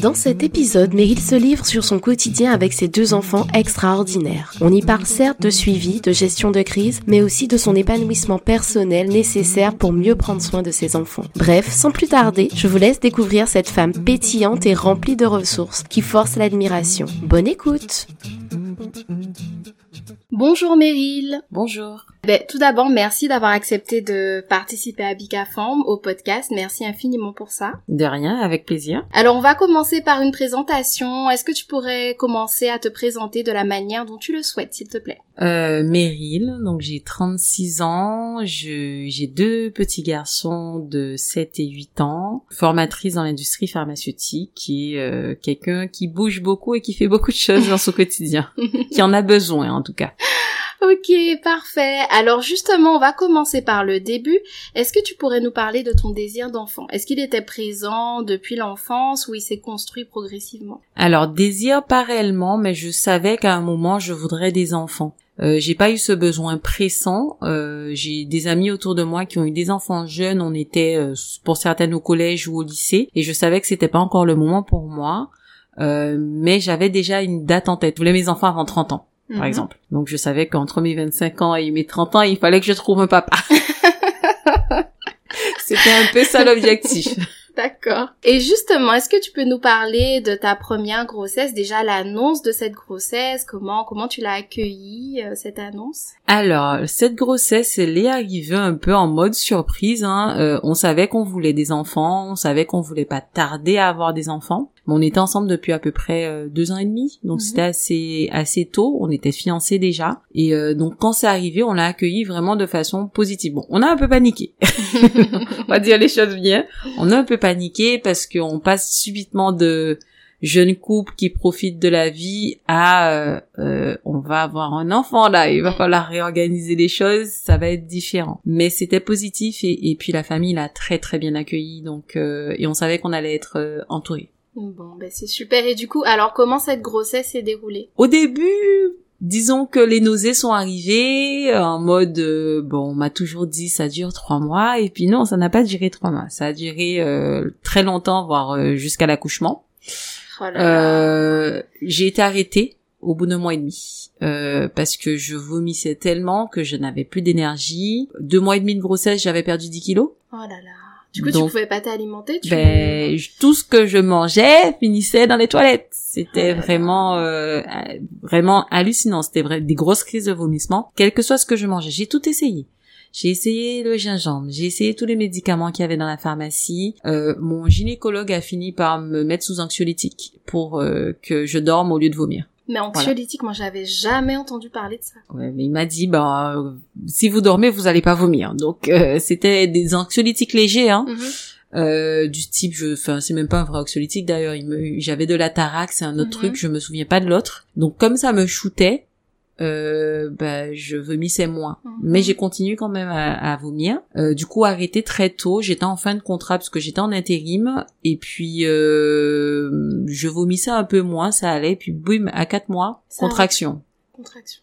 Dans cet épisode, Meryl se livre sur son quotidien avec ses deux enfants extraordinaires. On y parle certes de suivi, de gestion de crise, mais aussi de son épanouissement personnel nécessaire pour mieux prendre soin de ses enfants. Bref, sans plus tarder, je vous laisse découvrir cette femme pétillante et remplie de ressources qui force l'admiration. Bonne écoute Bonjour Meryl Bonjour ben, tout d'abord, merci d'avoir accepté de participer à Bicaform au podcast. Merci infiniment pour ça. De rien, avec plaisir. Alors, on va commencer par une présentation. Est-ce que tu pourrais commencer à te présenter de la manière dont tu le souhaites, s'il te plaît? Euh, Meryl, donc j'ai 36 ans, j'ai deux petits garçons de 7 et 8 ans, formatrice dans l'industrie pharmaceutique, est euh, quelqu'un qui bouge beaucoup et qui fait beaucoup de choses dans son quotidien, qui en a besoin en tout cas. Ok, parfait. Alors justement, on va commencer par le début. Est-ce que tu pourrais nous parler de ton désir d'enfant? Est-ce qu'il était présent depuis l'enfance ou il s'est construit progressivement? Alors, désir pas réellement, mais je savais qu'à un moment, je voudrais des enfants. Euh, j'ai pas eu ce besoin pressant. Euh, j'ai des amis autour de moi qui ont eu des enfants jeunes. On était euh, pour certaines au collège ou au lycée, et je savais que c'était pas encore le moment pour moi. Euh, mais j'avais déjà une date en tête. Je voulais mes enfants avant 30 ans par mhm. exemple. Donc je savais qu'entre mes 25 ans et mes 30 ans, il fallait que je trouve un papa. C'était un peu ça l'objectif. D'accord. Et justement, est-ce que tu peux nous parler de ta première grossesse, déjà l'annonce de cette grossesse, comment comment tu l'as accueillie euh, cette annonce? Alors, cette grossesse, elle est arrivée un peu en mode surprise. Hein. Euh, on savait qu'on voulait des enfants, on savait qu'on voulait pas tarder à avoir des enfants on était ensemble depuis à peu près euh, deux ans et demi, donc mhm. c'était assez assez tôt. On était fiancés déjà, et euh, donc quand c'est arrivé, on l'a accueilli vraiment de façon positive. Bon, on a un peu paniqué, on va dire les choses bien. On a un peu paniqué parce qu'on passe subitement de jeunes couples qui profitent de la vie à euh, on va avoir un enfant là, il va falloir réorganiser les choses, ça va être différent. Mais c'était positif et, et, puis la famille l'a très très bien accueilli donc et on savait qu'on allait être entouré. Bon, ben c'est super. Et du coup, alors comment cette grossesse s'est déroulée? Au début, disons que les nausées sont arrivées en mode euh, bon on m'a toujours dit ça dure trois mois et puis non ça n'a pas duré trois mois. Ça a duré euh, très longtemps voire euh, jusqu'à l'accouchement. Oh j'ai été arrêtée au bout d'un mois et demi parce que je vomissais tellement que je n'avais plus d'énergie. Deux mois et demi de grossesse j'avais perdu 10 kilos. Oh là là du coup, tu pouvais pas t'alimenter tu... Ben, tout ce que je mangeais finissait dans les toilettes. C'était oh vraiment, euh, vraiment hallucinant. C'était vrai, des grosses crises de vomissement. Quel que soit ce que je mangeais, j'ai tout essayé. J'ai essayé le gingembre, j'ai essayé tous les médicaments qu'il y avait dans la pharmacie. Euh, mon gynécologue a fini par me mettre sous anxiolytique pour euh, que je dorme au lieu de vomir. Mais anxiolytique, moi j'avais jamais entendu parler de ça. Ouais, mais il m'a dit bah euh, si vous dormez, vous allez pas vomir. Donc euh, c'était des anxiolytiques légers hein. Mhm. Euh, du type je enfin c'est même pas un vrai anxiolytique d'ailleurs j'avais de la tarax c'est un autre mhm. truc je me souviens pas de l'autre donc comme ça me shootait euh, bah, je vomissais moins. Mhm. Mais j'ai continué quand même à, vomir. Euh, du coup, arrêté très tôt. J'étais en fin de contrat parce que j'étais en intérim. Et puis, euh, je vomissais un peu moins, ça allait. Puis, boum, à quatre mois, contraction. Contraction.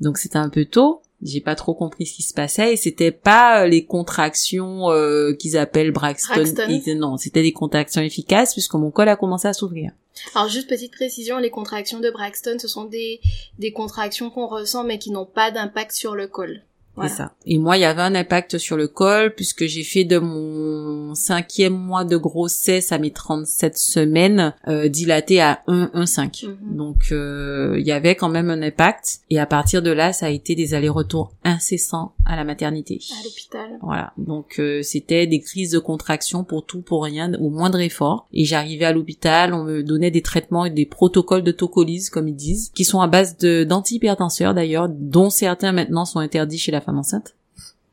Donc, c'était un peu tôt. J'ai pas trop compris ce qui se passait et c'était pas euh, les contractions euh, qu'ils appellent Braxton. Braxton. Non, c'était des contractions efficaces puisque mon col a commencé à s'ouvrir. Alors juste petite précision, les contractions de Braxton, ce sont des, des contractions qu'on ressent mais qui n'ont pas d'impact sur le col. Voilà. Ça. Et moi, il y avait un impact sur le col puisque j'ai fait de mon cinquième mois de grossesse à mes 37 semaines euh, dilaté à 1,5. Mhm. Donc, euh, il y avait quand même un impact. Et à partir de là, ça a été des allers-retours incessants à la maternité. À l'hôpital. Voilà, donc euh, c'était des crises de contraction pour tout, pour rien, au moindre effort. Et j'arrivais à l'hôpital, on me donnait des traitements et des protocoles de tocolyse, comme ils disent, qui sont à base d'antihypertenseurs d'ailleurs, dont certains maintenant sont interdits chez la femme enceinte.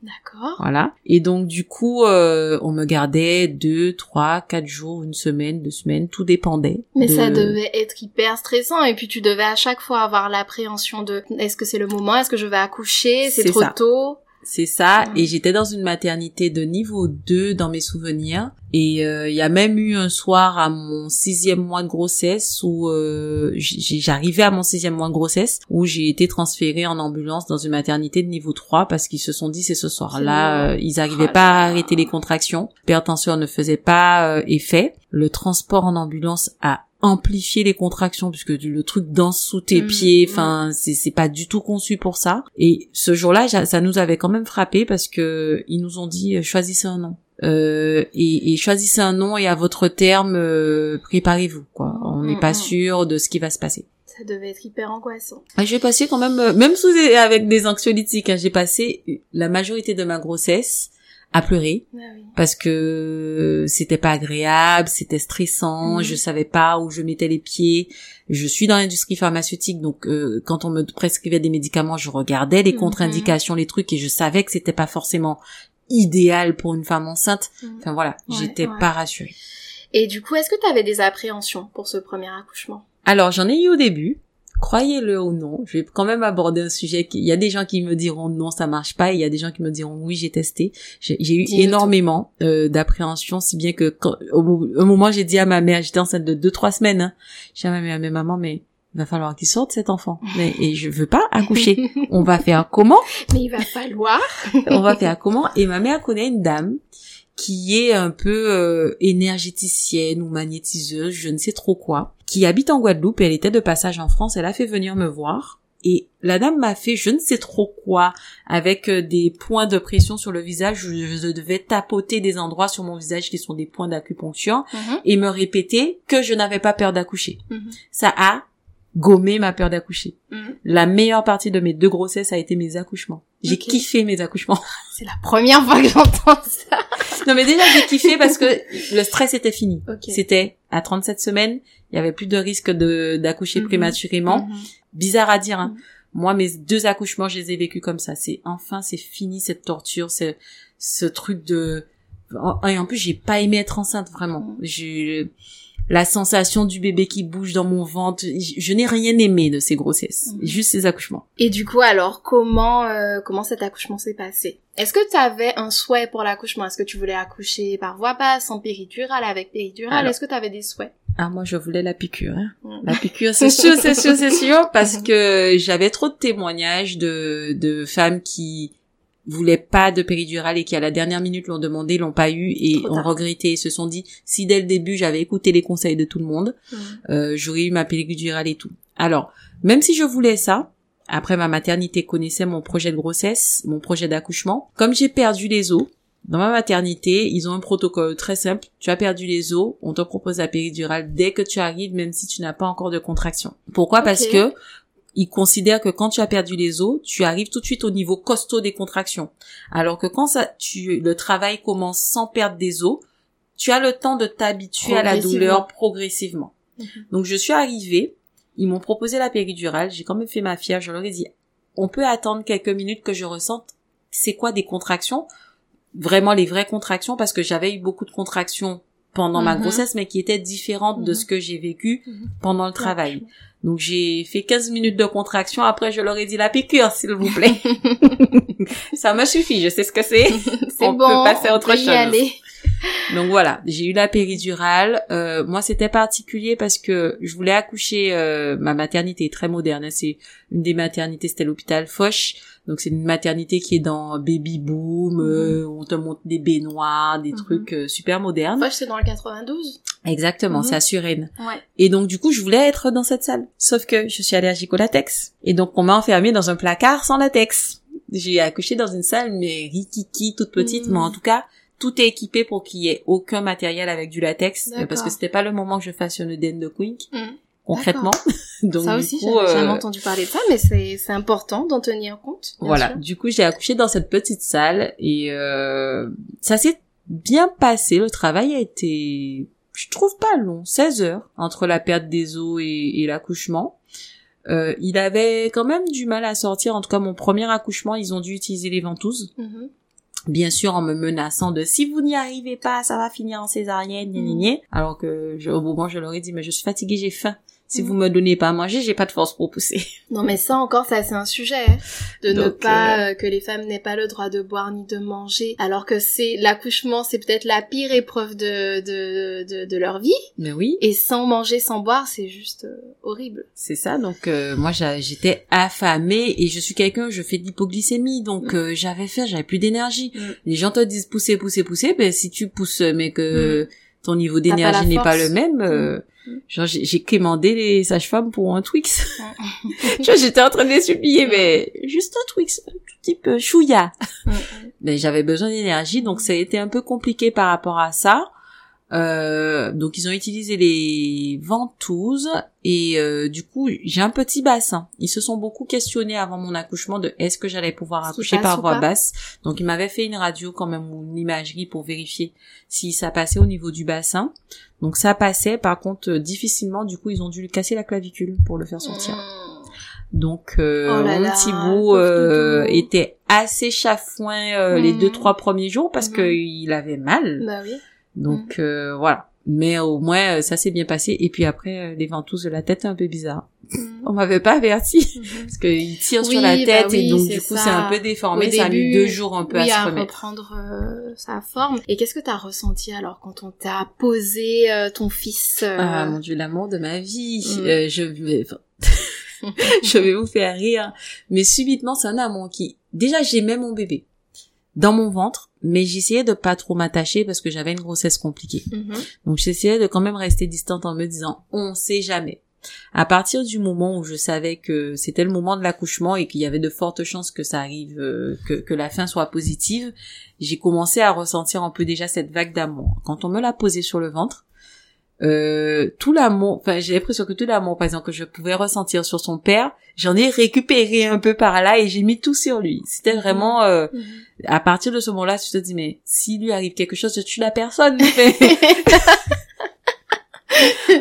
D'accord. Voilà. Et donc du coup, euh, on me gardait deux, trois, quatre jours, une semaine, deux semaines, tout dépendait. Mais de- ça devait être hyper stressant et puis tu devais à chaque fois avoir l'appréhension de est-ce que c'est le moment, est-ce que je vais accoucher, c'est C'est trop ça. tôt? C'est ça, Mm. et j'étais dans une maternité de niveau 2 dans mes souvenirs. Et euh, il y a même eu un soir à mon sixième mois de grossesse où euh, j'arrivais à mon sixième mois de grossesse où j'ai été transférée en ambulance dans une maternité de niveau 3 parce qu'ils se sont dit c'est ce soir-là, euh, ils arrivaient Oh pas à arrêter les contractions, l'hypertension ne faisait pas euh, effet. Le transport en ambulance a amplifié les contractions puisque le truc danse sous tes Mm, pieds mm. enfin c'est c'est pas du tout conçu pour ça. Et ce jour-là ça nous avait quand même frappé parce que ils nous ont dit euh, choisissez un nom. Euh, et, et choisissez un nom et à votre terme euh, préparez-vous quoi. On n'est Mm, pas sûr de ce qui va se passer. Ça devait être hyper angoissant. et j'ai passé quand même euh, même sous avec des anxiolytiques hein, j'ai passé la majorité de ma grossesse à pleurer Ah oui. parce que c'était pas agréable, c'était stressant, Mhm. je savais pas où je mettais les pieds. Je suis dans l'industrie pharmaceutique, donc euh, quand on me prescrivait des médicaments, je regardais les Mhm. contre-indications, les trucs, et je savais que c'était pas forcément idéal pour une femme enceinte. Mhm. Enfin voilà, Ouais, j'étais ouais. pas rassurée. Et du coup, est-ce que tu avais des appréhensions pour ce premier accouchement? Alors j'en ai eu au début. Croyez-le ou non, je vais quand même aborder un sujet qui, il y a des gens qui me diront non, ça marche pas, et il y a des gens qui me diront oui, j'ai testé. J'ai eu énormément euh, d'appréhension, si bien que quand, au, au moment j'ai dit à ma mère, j'étais enceinte de deux trois semaines, hein, j'ai dit à ma mère, mais maman, mais il va falloir qu'il sorte cet enfant, mais et je veux pas accoucher. On va faire comment? Mais il va falloir. On va faire comment? Et ma mère connaît une dame qui est un peu euh, énergéticienne ou magnétiseuse, je ne sais trop quoi, qui habite en Guadeloupe et elle était de passage en France, elle a fait venir me voir. Et la dame m'a fait je ne sais trop quoi avec euh, des points de pression sur le visage. Je, je devais tapoter des endroits sur mon visage qui sont des points d'acupuncture Mhm. et me répéter que je n'avais pas peur d'accoucher. Mhm. Ça a gommé ma peur d'accoucher. Mhm. La meilleure partie de mes deux grossesses a été mes accouchements. J'ai kiffé mes accouchements. C'est la première fois que j'entends ça. Non mais déjà j'ai kiffé parce que le stress était fini. C'était à 37 semaines, il y avait plus de risque de d'accoucher Mhm. prématurément. Mhm. Bizarre à dire hein. Moi mes deux accouchements, je les ai vécus comme ça. C'est enfin c'est fini cette torture, c'est ce truc de et en plus j'ai pas aimé être enceinte vraiment. J'ai la sensation du bébé qui bouge dans mon ventre, je, n'ai rien aimé de ces grossesses, Mhm. juste ces accouchements. Et du coup, alors, comment euh, comment cet accouchement s'est passé? Est-ce que tu avais un souhait pour l'accouchement? Est-ce que tu voulais accoucher par voie basse, sans péridurale, avec péridurale? Est-ce que tu avais des souhaits? Ah moi je voulais la piqûre. Hein. Mhm. La piqûre, c'est sûr, c'est sûr, c'est sûr, parce que j'avais trop de témoignages de, de femmes qui voulaient pas de péridurale et qui à la dernière minute l'ont demandé, l'ont pas eu et ont regretté et se sont dit si dès le début j'avais écouté les conseils de tout le monde, Mhm. euh, j'aurais eu ma péridurale et tout. Alors, même si je voulais ça, après ma maternité connaissait mon projet de grossesse, mon projet d'accouchement, comme j'ai perdu les os, dans ma maternité, ils ont un protocole très simple. Tu as perdu les os, on te propose la péridurale dès que tu arrives, même si tu n'as pas encore de contraction. Pourquoi? Parce que ils considèrent que quand tu as perdu les os, tu arrives tout de suite au niveau costaud des contractions. Alors que quand ça, tu, le travail commence sans perdre des os, tu as le temps de t'habituer à la douleur progressivement. Mhm. Donc je suis arrivée, ils m'ont proposé la péridurale, j'ai quand même fait ma fière, je leur ai dit, on peut attendre quelques minutes que je ressente c'est quoi des contractions, vraiment les vraies contractions, parce que j'avais eu beaucoup de contractions pendant ma Mhm. grossesse, mais qui étaient différentes de Mhm. ce que j'ai vécu Mhm. pendant le travail. Donc j'ai fait 15 minutes de contraction, après je leur ai dit la piqûre, s'il vous plaît. Ça me suffit, je sais ce que c'est. C'est On bon, peut passer à on autre peut y chose. aller. Donc voilà, j'ai eu la péridurale. Euh, moi, c'était particulier parce que je voulais accoucher. Euh, ma maternité est très moderne. hein. C'est une des maternités, c'était l'hôpital Foch. Donc c'est une maternité qui est dans baby boom. euh, on te montre des baignoires, des Mhm. trucs euh, super modernes. Moi, c'est dans le 92. Exactement, Mhm. c'est à Suresnes. Ouais. Et donc du coup, je voulais être dans cette salle. Sauf que je suis allergique au latex. Et donc on m'a enfermée dans un placard sans latex. J'ai accouché dans une salle mais rikiki, toute petite, Mhm. mais en tout cas, tout est équipé pour qu'il y ait aucun matériel avec du latex, euh, parce que c'était pas le moment que je fasse une œdème de quink, Mhm. Concrètement. donc ça aussi, j'avais jamais euh, entendu parler de ça, mais c'est c'est important d'en tenir compte. voilà. sûr. Du coup, j'ai accouché dans cette petite salle et euh, ça s'est bien passé. Le travail a été, je trouve pas long, 16 heures entre la perte des os et, et l'accouchement. Euh, il avait quand même du mal à sortir. En tout cas, mon premier accouchement, ils ont dû utiliser les ventouses. Mhm. Bien sûr, en me menaçant de si vous n'y arrivez pas, ça va finir en césarienne, gna. Alors que je, au moment, je leur ai dit, mais je suis fatiguée, j'ai faim. Si Mm. vous me donnez pas à manger, j'ai pas de force pour pousser. Non, mais ça encore, ça c'est un sujet hein, de ne pas euh, que les femmes n'aient pas le droit de boire ni de manger, alors que c'est l'accouchement, c'est peut-être la pire épreuve de de de, de leur vie. Mais oui. Et sans manger, sans boire, c'est juste euh, horrible. C'est ça, donc euh, moi j'étais affamée et je suis quelqu'un, je fais de l'hypoglycémie, donc euh, j'avais faim, j'avais plus d'énergie. Mm. Les gens te disent pousser, pousser, pousser, ben si tu pousses mais que ton niveau d'énergie n'est pas le même, euh, Mm. genre j'ai commandé les sages-femmes pour un Twix. tu vois, j'étais en train de les supplier, mais juste un Twix, un tout petit peu, chouïa. Mm. Mais j'avais besoin d'énergie, donc ça a été un peu compliqué par rapport à ça. Euh, donc ils ont utilisé les ventouses et euh, du coup j'ai un petit bassin. Ils se sont beaucoup questionnés avant mon accouchement de est-ce que j'allais pouvoir accoucher par voie basse. Donc ils m'avaient fait une radio quand même ou une imagerie pour vérifier si ça passait au niveau du bassin. Donc ça passait, par contre euh, difficilement. Du coup ils ont dû lui casser la clavicule pour le faire sortir. Mm. Donc euh, Oh là mon là, petit pauvre bout euh, doudou. était assez chafouin les deux trois premiers jours parce Mhm. que il avait mal. Bah oui. Donc euh, voilà. Mais au moins euh, ça s'est bien passé. Et puis après euh, les ventouses de la tête un peu bizarre. Mm. On m'avait pas averti Mhm. parce qu'ils tirent sur Oui, la bah tête oui, et donc du coup c'est un peu déformé. Au ça a mis début, deux jours un peu oui, à se remettre. reprendre euh, sa forme. Et qu'est-ce que t'as ressenti alors quand on t'a posé euh, ton fils euh, Ah mon dieu, l'amour de ma vie. Mm. Euh, je vais, je vais vous faire rire. Mais subitement, c'est un amour qui, déjà, j'aimais mon bébé dans mon ventre, mais j'essayais de pas trop m'attacher parce que j'avais une grossesse compliquée. Mhm. Donc j'essayais de quand même rester distante en me disant, on sait jamais. À partir du moment où je savais que c'était le moment de l'accouchement et qu'il y avait de fortes chances que ça arrive, euh, que, que la fin soit positive, j'ai commencé à ressentir un peu déjà cette vague d'amour. Quand on me l'a posé sur le ventre, euh, tout l'amour, enfin j'ai l'impression que tout l'amour, par exemple, que je pouvais ressentir sur son père, j'en ai récupéré un peu par là et j'ai mis tout sur lui. C'était Mhm. vraiment, euh, Mhm. à partir de ce moment-là, tu te dis mais s'il lui arrive quelque chose, je tue la personne.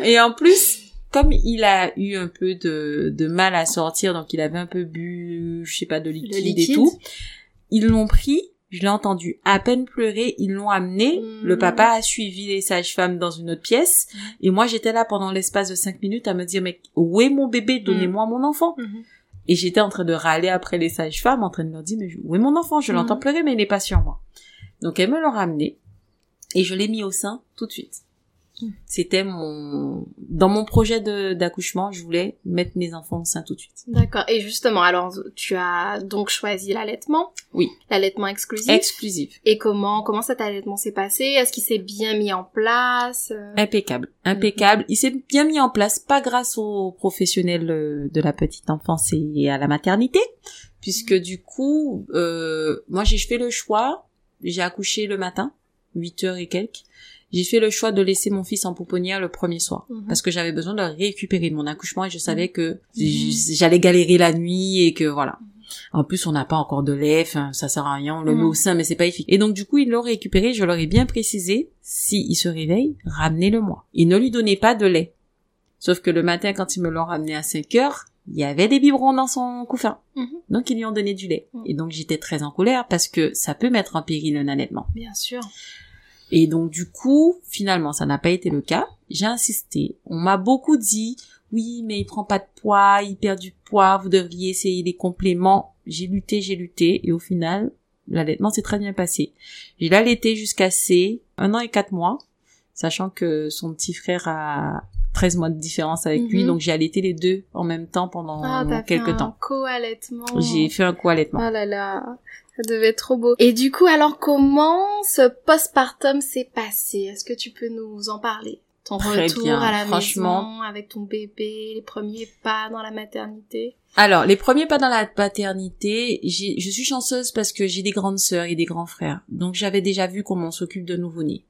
et en plus, comme il a eu un peu de, de mal à sortir, donc il avait un peu bu, je sais pas, de liquide, liquide. et tout, ils l'ont pris, je l'ai entendu à peine pleurer, ils l'ont amené, le papa a suivi les sages-femmes dans une autre pièce, et moi j'étais là pendant l'espace de cinq minutes à me dire, mais où est mon bébé? Donnez-moi mon enfant. Mhm. Et j'étais en train de râler après les sages-femmes, en train de leur dire, mais où est mon enfant? Je l'entends pleurer, mais il n'est pas sur moi. Donc elles me l'ont ramené, et je l'ai mis au sein tout de suite. Mhm. C'était mon, dans mon projet d'accouchement, je voulais mettre mes enfants au sein tout de suite. D'accord. Et justement, alors tu as donc choisi l'allaitement. Oui. L'allaitement exclusif. Exclusif. Et comment comment cet allaitement s'est passé? Est-ce qu'il s'est bien mis en place? Euh, Impeccable. Impeccable. Il s'est bien mis en place, pas grâce aux professionnels euh, de la petite enfance et à la maternité, puisque du coup, euh, moi j'ai fait le choix, j'ai accouché le matin, 8 heures et quelques, j'ai fait le choix de laisser mon fils en pouponnière le premier soir. Mhm. Parce que j'avais besoin de récupérer de mon accouchement et je savais que Mhm. j'allais galérer la nuit et que voilà. En plus, on n'a pas encore de lait, enfin, ça sert à rien, on le met Mhm. au sein, mais c'est pas efficace. Et donc, du coup, ils l'ont récupéré, je leur ai bien précisé, si il se réveille, ramenez-le-moi. Et ne lui donnez pas de lait. Sauf que le matin, quand ils me l'ont ramené à 5 heures, il y avait des biberons dans son couffin. Mhm. Donc, ils lui ont donné du lait. Mhm. Et donc, j'étais très en colère parce que ça peut mettre en péril un allaitement. Bien sûr. Et donc du coup, finalement, ça n'a pas été le cas. J'ai insisté. On m'a beaucoup dit, oui, mais il prend pas de poids, il perd du poids, vous devriez essayer les compléments. J'ai lutté, j'ai lutté, et au final, L'allaitement s'est très bien passé. J'ai l'allaité jusqu'à ses un an et quatre mois, sachant que son petit frère a 13 mois de différence avec lui, Mhm. donc j'ai allaité les deux en même temps pendant Ah, t'as fait quelques un temps. co-allaitement. J'ai fait un co-allaitement. Oh là là, ça devait être trop beau. Et du coup, alors comment ce postpartum s'est passé? Est-ce que tu peux nous en parler? Ton Très retour bien, à la franchement. maison avec ton bébé, les premiers pas dans la maternité? Alors, les premiers pas dans la paternité, je suis chanceuse parce que j'ai des grandes sœurs et des grands frères. Donc, j'avais déjà vu comment on s'occupe de nouveau-nés.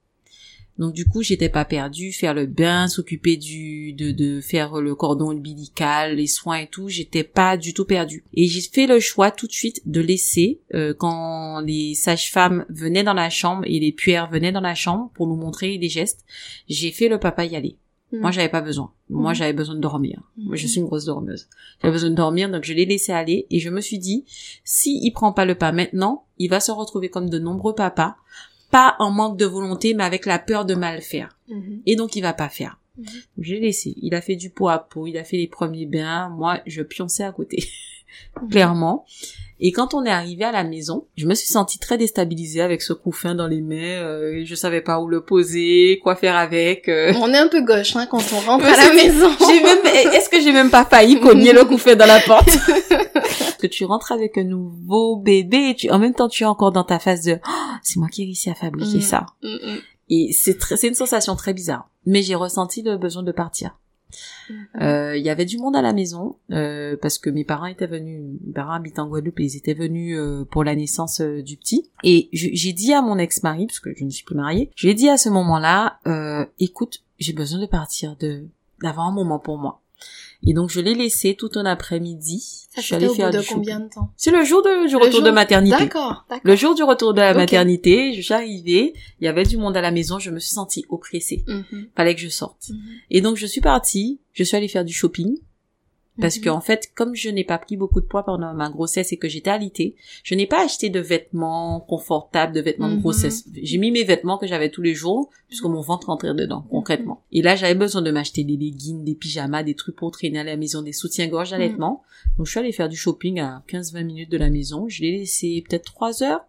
Donc, du coup, j'étais pas perdue. Faire le bain, s'occuper du, de, de faire le cordon ombilical, les soins et tout, j'étais pas du tout perdue. Et j'ai fait le choix tout de suite de laisser, euh, quand les sages-femmes venaient dans la chambre et les puères venaient dans la chambre pour nous montrer des gestes, j'ai fait le papa y aller. Moi, j'avais pas besoin. Moi, Mhm. j'avais besoin de dormir. Moi, je Mhm. suis une grosse dormeuse. J'avais besoin de dormir, donc je l'ai laissé aller et je me suis dit, si il prend pas le pas maintenant, il va se retrouver comme de nombreux papas, pas en manque de volonté, mais avec la peur de mal faire. Mhm. Et donc, il va pas faire. Mhm. J'ai laissé. Il a fait du pot à pot, il a fait les premiers bains. Moi, je pionçais à côté. Mhm. Clairement. Et quand on est arrivé à la maison, je me suis sentie très déstabilisée avec ce couffin dans les mains. Euh, je savais pas où le poser, quoi faire avec. euh. On est un peu gauche hein, quand on rentre à la maison. J'ai même, est-ce que j'ai même pas failli cogner le couffin dans la porte? Parce que tu rentres avec un nouveau bébé et tu, en même temps tu es encore dans ta phase de, Oh, c'est moi qui ai réussi à fabriquer Mm. ça. Mhm. Et c'est c'est une sensation très bizarre. Mais j'ai ressenti le besoin de partir. Euh, Il y avait du monde à la maison euh, parce que mes parents étaient venus, mes parents habitent en Guadeloupe et ils étaient venus euh, pour la naissance euh, du petit. Et j'ai dit à mon ex-mari, parce que je ne suis plus mariée, j'ai dit à ce moment-là, euh, écoute, j'ai besoin de partir, de d'avoir un moment pour moi. Et donc je l'ai laissé tout un après-midi. Ça je suis allée au faire bout de du shopping. combien de temps? C'est le jour de, du Le retour de maternité. D'accord, d'accord. Le jour du retour de la maternité, arrivée, il y avait du monde à la maison, je me suis sentie oppressée. Mhm. Fallait que je sorte. Mhm. Et donc je suis partie, je suis allée faire du shopping. Parce Mhm. que en fait, comme je n'ai pas pris beaucoup de poids pendant ma grossesse et que j'étais alitée, je n'ai pas acheté de vêtements confortables, de vêtements de grossesse. J'ai mis mes vêtements que j'avais tous les jours, puisque mon ventre rentrait dedans, Mhm. concrètement. Et là, j'avais besoin de m'acheter des leggings, des pyjamas, des trucs pour traîner à la maison, des soutiens-gorge d'allaitement. Donc je suis allée faire du shopping à 15-20 minutes de la maison. Je l'ai laissé peut-être 3 heures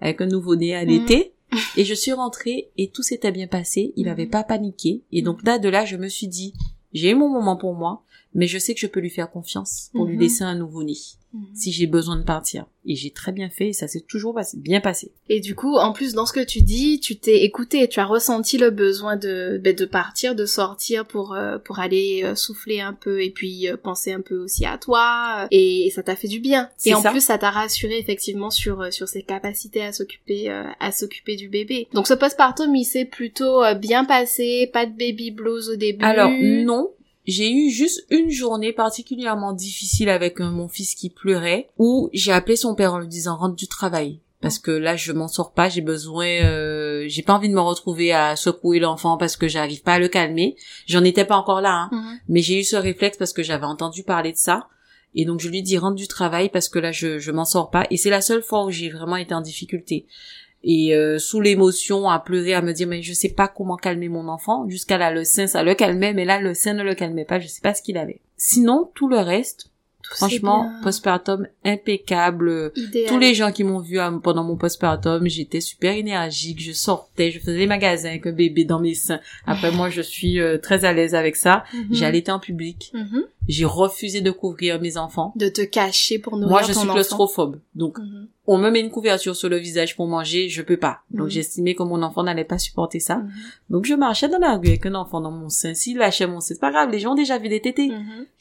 avec un nouveau-né à l'été. Et je suis rentrée et tout s'était bien passé. Il n'avait pas paniqué. Et donc là, de là, je me suis dit, j'ai eu mon moment pour moi, mais je sais que je peux lui faire confiance pour lui Mhm. laisser un nouveau-né Mhm. si j'ai besoin de partir. Et j'ai très bien fait et ça s'est toujours passé- bien passé. Et du coup, en plus, dans ce que tu dis, tu t'es écouté, tu as ressenti le besoin de, ben, de partir, de sortir pour, euh, pour aller euh, souffler un peu et puis euh, penser un peu aussi à toi. et, ça t'a fait du bien. Et en ça. plus, ça t'a rassuré effectivement sur, sur ses capacités à s'occuper, euh, à s'occuper du bébé. Donc ce postpartum, il s'est plutôt bien passé, pas de baby blues au début. Alors non, j'ai eu juste une journée particulièrement difficile avec euh, mon fils qui pleurait, où j'ai appelé son père en lui disant rentre du travail. Parce que là, je m'en sors pas, j'ai besoin, euh, j'ai pas envie de me retrouver à secouer l'enfant parce que j'arrive pas à le calmer. J'en étais pas encore là, hein. Mhm. Mais j'ai eu ce réflexe parce que j'avais entendu parler de ça. Et donc je lui dis rentre du travail parce que là je je m'en sors pas et c'est la seule fois où j'ai vraiment été en difficulté. Et euh, sous l'émotion à pleurer à me dire mais je sais pas comment calmer mon enfant jusqu'à là le sein ça le calmait mais là le sein ne le calmait pas je sais pas ce qu'il avait. Sinon tout le reste franchement postpartum impeccable. Idéal. Tous les gens qui m'ont vu euh, pendant mon postpartum, j'étais super énergique, je sortais, je faisais les magasins avec un bébé dans mes seins. Après moi, je suis euh, très à l'aise avec ça. J'ai allaité en public. Mhm. J'ai refusé de couvrir mes enfants. De te cacher pour nourrir Moi, je ton suis claustrophobe. Donc, Mhm. on me met une couverture sur le visage pour manger, je peux pas. Donc, Mhm. j'estimais que mon enfant n'allait pas supporter ça. Donc, je marchais dans la rue avec un enfant dans mon sein. S'il lâchait mon sein, c'est pas grave, les gens ont déjà vu des tétés.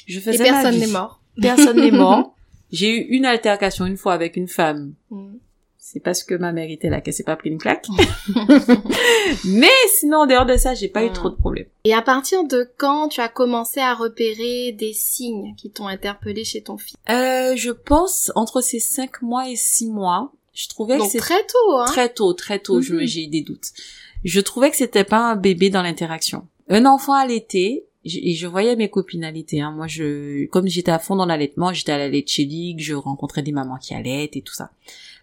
Je Et faisais ma personne n'est mort. Personne n'est mort. J'ai eu une altercation une fois avec une femme. Mhm. C'est parce que ma mère était là qu'elle s'est pas pris une claque. Mais sinon, en dehors de ça, j'ai pas eu Mhm. trop de problèmes. Et à partir de quand tu as commencé à repérer des signes qui t'ont interpellé chez ton fils? Euh, je pense, entre ces cinq mois et six mois, je trouvais Donc que c'était très tôt, hein? Très tôt, très tôt, je me- j'ai eu des doutes. Je trouvais que c'était pas un bébé dans l'interaction. Un enfant allaité, j- et je voyais mes copines allaiter, hein. Moi, je, comme j'étais à fond dans l'allaitement, j'étais à la lait League, je rencontrais des mamans qui allaitent et tout ça.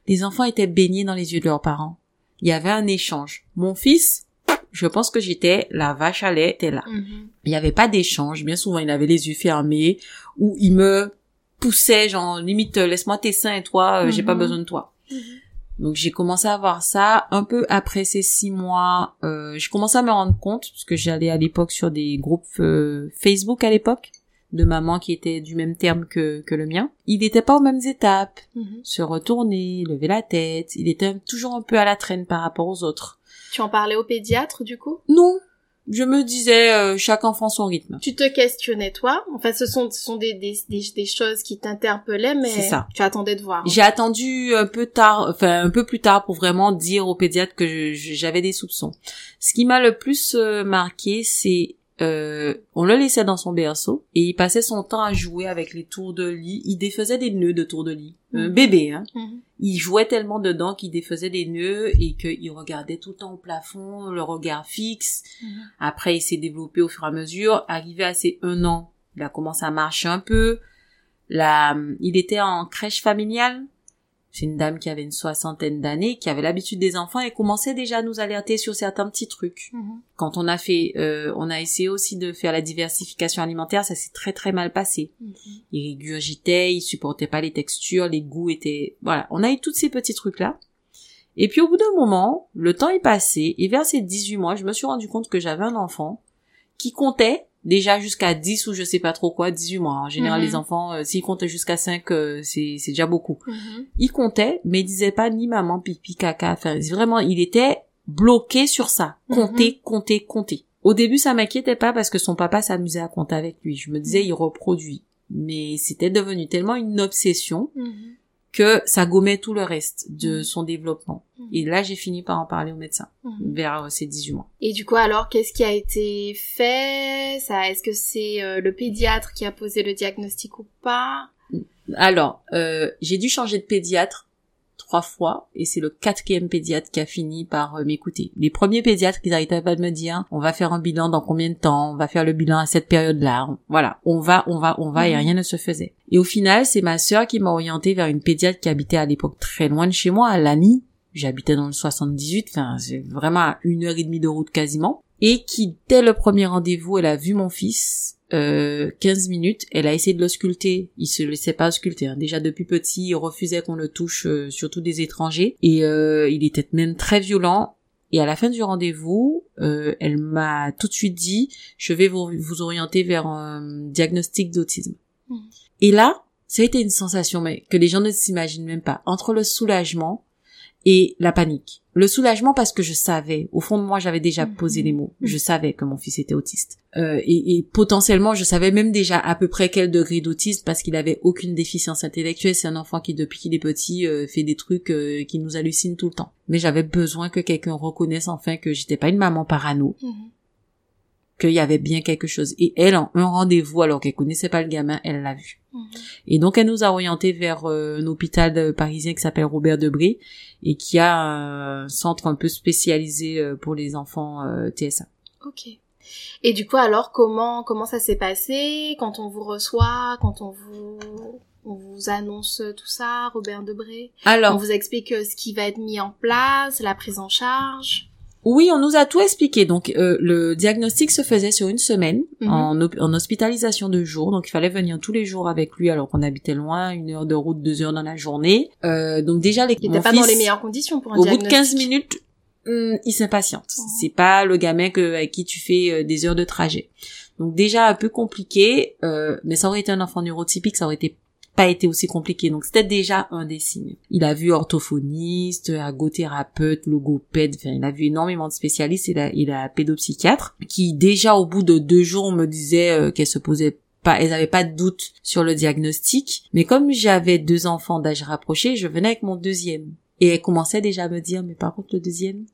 Les enfants étaient baignés dans les yeux de leurs parents. Il y avait un échange. Mon fils, je pense que j'étais la vache à lait, était là. Mhm. Il n'y avait pas d'échange. Bien souvent, il avait les yeux fermés ou il me poussait, genre, limite, euh, laisse-moi tes seins et toi, euh, j'ai pas besoin de toi. Mhm. Donc j'ai commencé à voir ça un peu après ces six mois. Euh, je commençais à me rendre compte parce que j'allais à l'époque sur des groupes euh, Facebook à l'époque de maman qui étaient du même terme que, que le mien. Il n'était pas aux mêmes étapes. Mhm. Se retourner, lever la tête. Il était toujours un peu à la traîne par rapport aux autres. Tu en parlais au pédiatre du coup? Non. Je me disais, euh, chaque enfant son rythme. Tu te questionnais toi? Enfin, ce sont, ce sont des, des, des, des choses qui t'interpellaient, mais ça. tu attendais de voir. J'ai attendu un peu tard, enfin un peu plus tard pour vraiment dire au pédiatre que j'avais des soupçons. Ce qui m'a le plus euh, marqué, c'est euh, on le laissait dans son berceau et il passait son temps à jouer avec les tours de lit. Il défaisait des nœuds de tours de lit. Un Mhm. bébé, hein. Mhm. Il jouait tellement dedans qu'il défaisait des nœuds et qu'il regardait tout le temps au plafond, le regard fixe. Mhm. Après, il s'est développé au fur et à mesure. Arrivé à ses un an, il a commencé à marcher un peu. Là, il était en crèche familiale. C'est une dame qui avait une soixantaine d'années, qui avait l'habitude des enfants et commençait déjà à nous alerter sur certains petits trucs. Mhm. Quand on a fait, euh, on a essayé aussi de faire la diversification alimentaire, ça s'est très très mal passé. Mhm. Il régurgitait, il supportait pas les textures, les goûts étaient, voilà. On a eu tous ces petits trucs là. Et puis au bout d'un moment, le temps est passé et vers ces 18 mois, je me suis rendu compte que j'avais un enfant qui comptait déjà jusqu'à 10 ou je sais pas trop quoi, 18 mois. En général, Mhm. les enfants, euh, s'ils comptaient jusqu'à 5, euh, c'est c'est déjà beaucoup. Mhm. Il comptait, mais il disait pas ni maman, pipi, caca. Enfin, vraiment, il était bloqué sur ça. Compter, compter, compter. Au début, ça m'inquiétait pas parce que son papa s'amusait à compter avec lui. Je me disais, il reproduit. Mais c'était devenu tellement une obsession Mhm. Que ça gommait tout le reste de Mhm. son développement. Mhm. Et là, j'ai fini par en parler au médecin Mhm. vers euh, ses 18 mois. Et du coup, alors, qu'est-ce qui a été fait? Ça, est-ce que c'est euh, le pédiatre qui a posé le diagnostic ou pas? Alors, euh, j'ai dû changer de pédiatre trois fois et c'est le quatrième pédiatre qui a fini par euh, m'écouter. Les premiers pédiatres, ils n'arrêtaient pas de me dire on va faire un bilan dans combien de temps, on va faire le bilan à cette période-là. Voilà, on va, on va, on va et Mhm. rien ne se faisait. Et au final, c'est ma sœur qui m'a orientée vers une pédiatre qui habitait à l'époque très loin de chez moi, à Lani. J'habitais dans le 78, enfin c'est vraiment à une heure et demie de route quasiment. Et qui, dès le premier rendez-vous, elle a vu mon fils euh, 15 minutes, elle a essayé de l'ausculter. Il se laissait pas ausculter. hein. Déjà depuis petit, il refusait qu'on le touche, euh, surtout des étrangers. Et euh, il était même très violent. Et à la fin du rendez-vous, euh, elle m'a tout de suite dit, je vais vous, vous orienter vers un diagnostic d'autisme. Mhm. Et là, ça a été une sensation mais que les gens ne s'imaginent même pas. Entre le soulagement et la panique. Le soulagement parce que je savais, au fond de moi, j'avais déjà Mhm. posé les mots. Mhm. Je savais que mon fils était autiste. Euh, et, et potentiellement, je savais même déjà à peu près quel degré d'autisme parce qu'il avait aucune déficience intellectuelle. C'est un enfant qui, depuis qu'il est petit, euh, fait des trucs euh, qui nous hallucinent tout le temps. Mais j'avais besoin que quelqu'un reconnaisse enfin que j'étais pas une maman parano, Mhm. qu'il y avait bien quelque chose. Et elle, en un rendez-vous, alors qu'elle connaissait pas le gamin, elle l'a vu. Et donc elle nous a orientés vers euh, un hôpital euh, parisien qui s'appelle Robert Debré et qui a un centre un peu spécialisé euh, pour les enfants euh, TSA. Ok. Et du coup, alors, comment comment ça s'est passé? Quand on vous reçoit, quand on vous on vous annonce tout ça, Robert Debré On Alors vous explique ce qui va être mis en place, la prise en charge? Oui, on nous a tout expliqué. Donc euh, le diagnostic se faisait sur une semaine Mhm. en, en hospitalisation de jour. Donc il fallait venir tous les jours avec lui alors qu'on habitait loin, une heure de route, deux heures dans la journée. Euh, donc déjà les Il n'était pas dans les meilleures conditions pour un au bout de diagnostic. 15 minutes, hum, il s'impatiente. C'est pas le gamin que, avec qui tu fais euh, des heures de trajet. Donc déjà un peu compliqué, euh, mais ça aurait été un enfant neurotypique, ça aurait été pas été aussi compliqué. Donc c'était déjà un des signes. Il a vu orthophoniste, ergothérapeute, logopède, enfin il a vu énormément de spécialistes. Il a, il a pédopsychiatre qui déjà au bout de deux jours me disait euh, qu'elle se posait pas, elles avaient pas de doute sur le diagnostic. Mais comme j'avais deux enfants d'âge rapproché, je venais avec mon deuxième. Et elle commençait déjà à me dire, mais par contre le deuxième,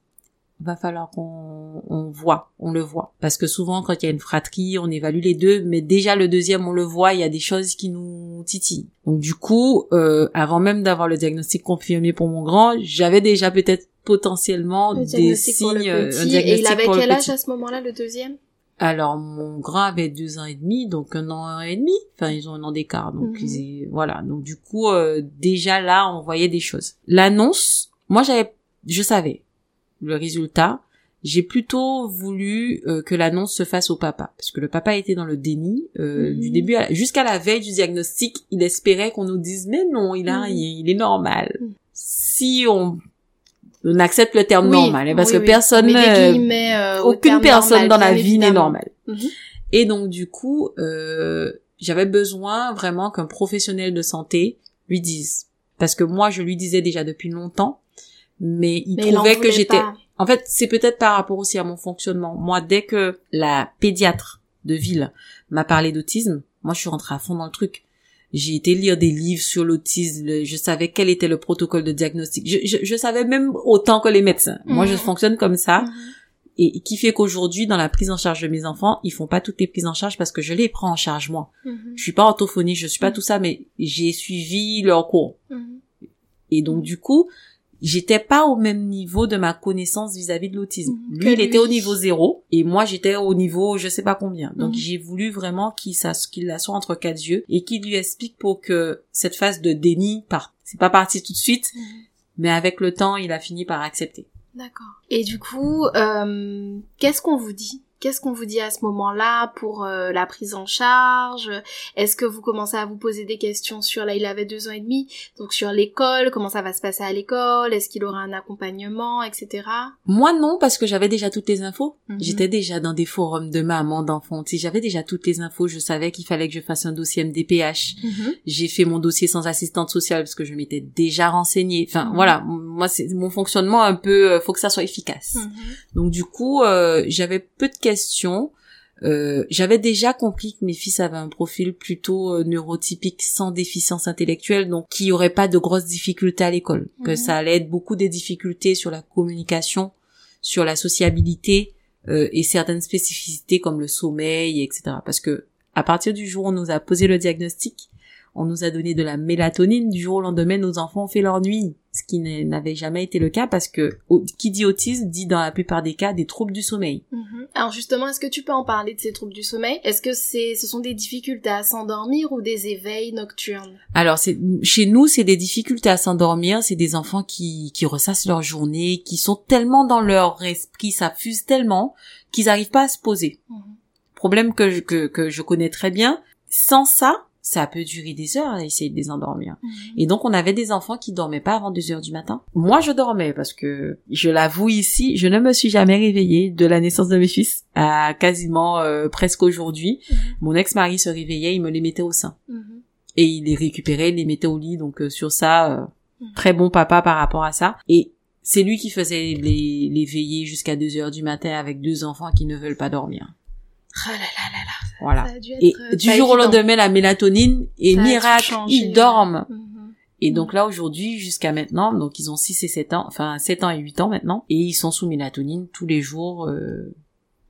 va falloir qu'on on voit, on le voit. Parce que souvent, quand il y a une fratrie, on évalue les deux, mais déjà le deuxième, on le voit, il y a des choses qui nous titillent. Donc du coup, euh, avant même d'avoir le diagnostic confirmé pour mon grand, j'avais déjà peut-être potentiellement Le des diagnostic pour le signes, euh, petit. un Et il avait pour quel âge à ce moment-là, le deuxième? Alors mon grand avait deux ans et demi, donc un an et demi. Enfin, ils ont un an d'écart, donc Mhm. ils- voilà. Donc du coup, euh, déjà là, on voyait des choses. L'annonce, moi j'avais, je savais le résultat. J'ai plutôt voulu euh, que l'annonce se fasse au papa, parce que le papa était dans le déni euh, Mhm. du début jusqu'à la veille du diagnostic. Il espérait qu'on nous dise mais non, il a Mhm. rien, il est normal. Mhm. Si on on accepte le terme Oui, normal, hein, parce oui, que oui. personne, euh, aucune personne normal, dans la vie n'est normale. Et donc du coup, euh, j'avais besoin vraiment qu'un professionnel de santé lui dise, parce que moi je lui disais déjà depuis longtemps, mais il Mais trouvait que j'étais. En fait, c'est peut-être par rapport aussi à mon fonctionnement. Moi, dès que la pédiatre de ville m'a parlé d'autisme, moi je suis rentrée à fond dans le truc. J'ai été lire des livres sur l'autisme, je savais quel était le protocole de diagnostic. Je, je, je savais même autant que les médecins. Moi, je Mhm. fonctionne comme ça. Mhm. Et qui fait qu'aujourd'hui, dans la prise en charge de mes enfants, ils font pas toutes les prises en charge parce que je les prends en charge moi. Mhm. Je suis pas orthophonique, je suis pas tout ça, mais j'ai suivi leur cours. Et donc, du coup, j'étais pas au même niveau de ma connaissance vis-à-vis de l'autisme. Mhm. Lui, il était au niveau zéro, et moi, j'étais au niveau je sais pas combien. Donc, Mhm. j'ai voulu vraiment qu'il la soit entre quatre yeux et qu'il lui explique pour que cette phase de déni parte. C'est pas parti tout de suite, Mhm. mais avec le temps, il a fini par accepter. D'accord. Et du coup, euh, qu'est-ce qu'on vous dit Qu'est-ce qu'on vous dit à ce moment-là pour euh, la prise en charge? Est-ce que vous commencez à vous poser des questions sur là il avait deux ans et demi, donc sur l'école, comment ça va se passer à l'école? Est-ce qu'il aura un accompagnement, etc. Moi non, parce que j'avais déjà toutes les infos. Mhm. J'étais déjà dans des forums de mamans, d'enfants. Sais, j'avais déjà toutes les infos. Je savais qu'il fallait que je fasse un dossier MDPH. Mhm. J'ai fait mon dossier sans assistante sociale parce que je m'étais déjà renseignée. Enfin, Mhm. voilà. Moi, c'est mon fonctionnement un peu, euh, faut que ça soit efficace. Donc, du coup, euh, j'avais peu de questions. Euh, j'avais déjà compris que mes fils avaient un profil plutôt euh, neurotypique sans déficience intellectuelle, donc qui aurait pas de grosses difficultés à l'école, que Mhm. ça allait être beaucoup des difficultés sur la communication, sur la sociabilité euh, et certaines spécificités comme le sommeil, etc. Parce que à partir du jour où on nous a posé le diagnostic, on nous a donné de la mélatonine. Du jour au lendemain, nos enfants ont fait leur nuit, ce qui n'avait jamais été le cas parce que au- qui dit autisme dit dans la plupart des cas des troubles du sommeil. Mhm. Alors justement, est-ce que tu peux en parler de ces troubles du sommeil? Est-ce que c'est, ce sont des difficultés à s'endormir ou des éveils nocturnes? Alors, c'est, chez nous, c'est des difficultés à s'endormir, c'est des enfants qui, qui ressassent leur journée, qui sont tellement dans leur esprit, ça fuse tellement, qu'ils n'arrivent pas à se poser. Mhm. Problème que je, que, que je connais très bien. Sans ça, ça peut durer des heures à essayer de les endormir. Mhm. Et donc, on avait des enfants qui dormaient pas avant 2 heures du matin. Moi, je dormais parce que, je l'avoue ici, je ne me suis jamais réveillée de la naissance de mes fils à quasiment euh, presque aujourd'hui. Mhm. Mon ex-mari se réveillait, il me les mettait au sein Mhm. et il les récupérait, il les mettait au lit. Donc euh, sur ça, euh, très bon papa par rapport à ça. Et c'est lui qui faisait les, les veillées jusqu'à 2 heures du matin avec deux enfants qui ne veulent pas dormir. Ah là là là là. Voilà. Ça a dû être, Et euh, du jour au lendemain, la mélatonine et Ça miracle, ils dorment. Mhm. Et donc là aujourd'hui jusqu'à maintenant, donc ils ont 6 et 7 ans, enfin 7 ans et 8 ans maintenant, et ils sont sous mélatonine tous les jours euh,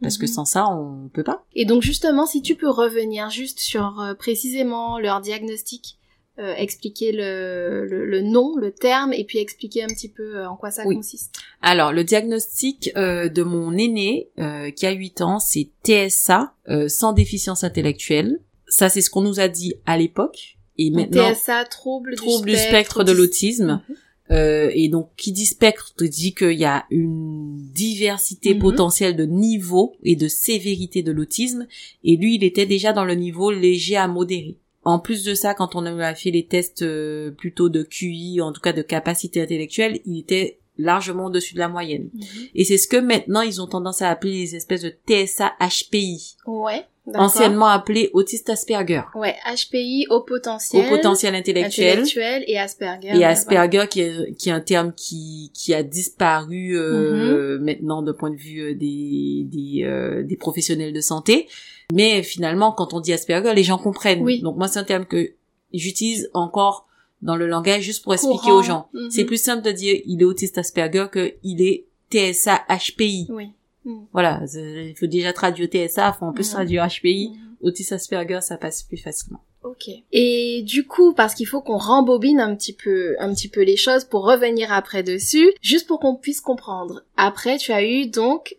parce que Mhm. sans ça on peut pas. Et donc justement, si tu peux revenir juste sur euh, précisément leur diagnostic, euh, expliquer le, le, le nom, le terme, et puis expliquer un petit peu euh, en quoi ça Oui. consiste. Alors, le diagnostic euh, de mon aîné, euh, qui a 8 ans, c'est TSA, euh, sans déficience intellectuelle. Ça, c'est ce qu'on nous a dit à l'époque. Et maintenant, TSA, trouble, trouble du du spectre de autisme. l'autisme. Mhm. Euh, et donc, qui dit spectre dit qu'il y a une diversité Mhm. potentielle de niveau et de sévérité de l'autisme. Et lui, il était déjà dans le niveau léger à modéré. En plus de ça, quand on a fait les tests euh, plutôt de QI, en tout cas de capacité intellectuelle, il était largement au-dessus de la moyenne. Mhm. Et c'est ce que maintenant ils ont tendance à appeler les espèces de TSA HPI, Ouais, anciennement appelé autiste Asperger, Ouais, HPI au potentiel. au potentiel intellectuel. intellectuel et Asperger. Et ouais, Asperger qui est, qui est un terme qui, qui a disparu euh, Mhm. maintenant de point de vue euh, des, des, euh, des professionnels de santé. Mais finalement, quand on dit Asperger, les gens comprennent. Oui. Donc moi, c'est un terme que j'utilise encore dans le langage juste pour expliquer aux gens. Mhm. C'est plus simple de dire il est autiste Asperger que il est TSA HPI. Oui. Mhm. Voilà, il faut déjà traduire TSA, faut en plus Mhm. traduire HPI. Mhm. Autisme Asperger, ça passe plus facilement. Ok. Et du coup, parce qu'il faut qu'on rembobine un petit peu, un petit peu les choses pour revenir après dessus, juste pour qu'on puisse comprendre. Après, tu as eu donc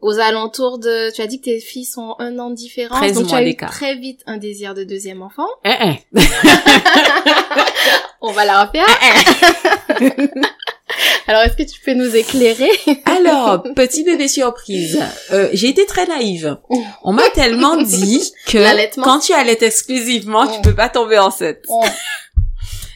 aux alentours de, tu as dit que tes filles sont un an de différence, 13 donc tu as eu très vite un désir de deuxième enfant. Eh, eh. On va la refaire. Alors, est-ce que tu peux nous éclairer Alors, petit bébé surprise. Euh, j'ai été très naïve. On m'a tellement dit que quand tu allaites exclusivement, tu Mm. peux pas tomber enceinte.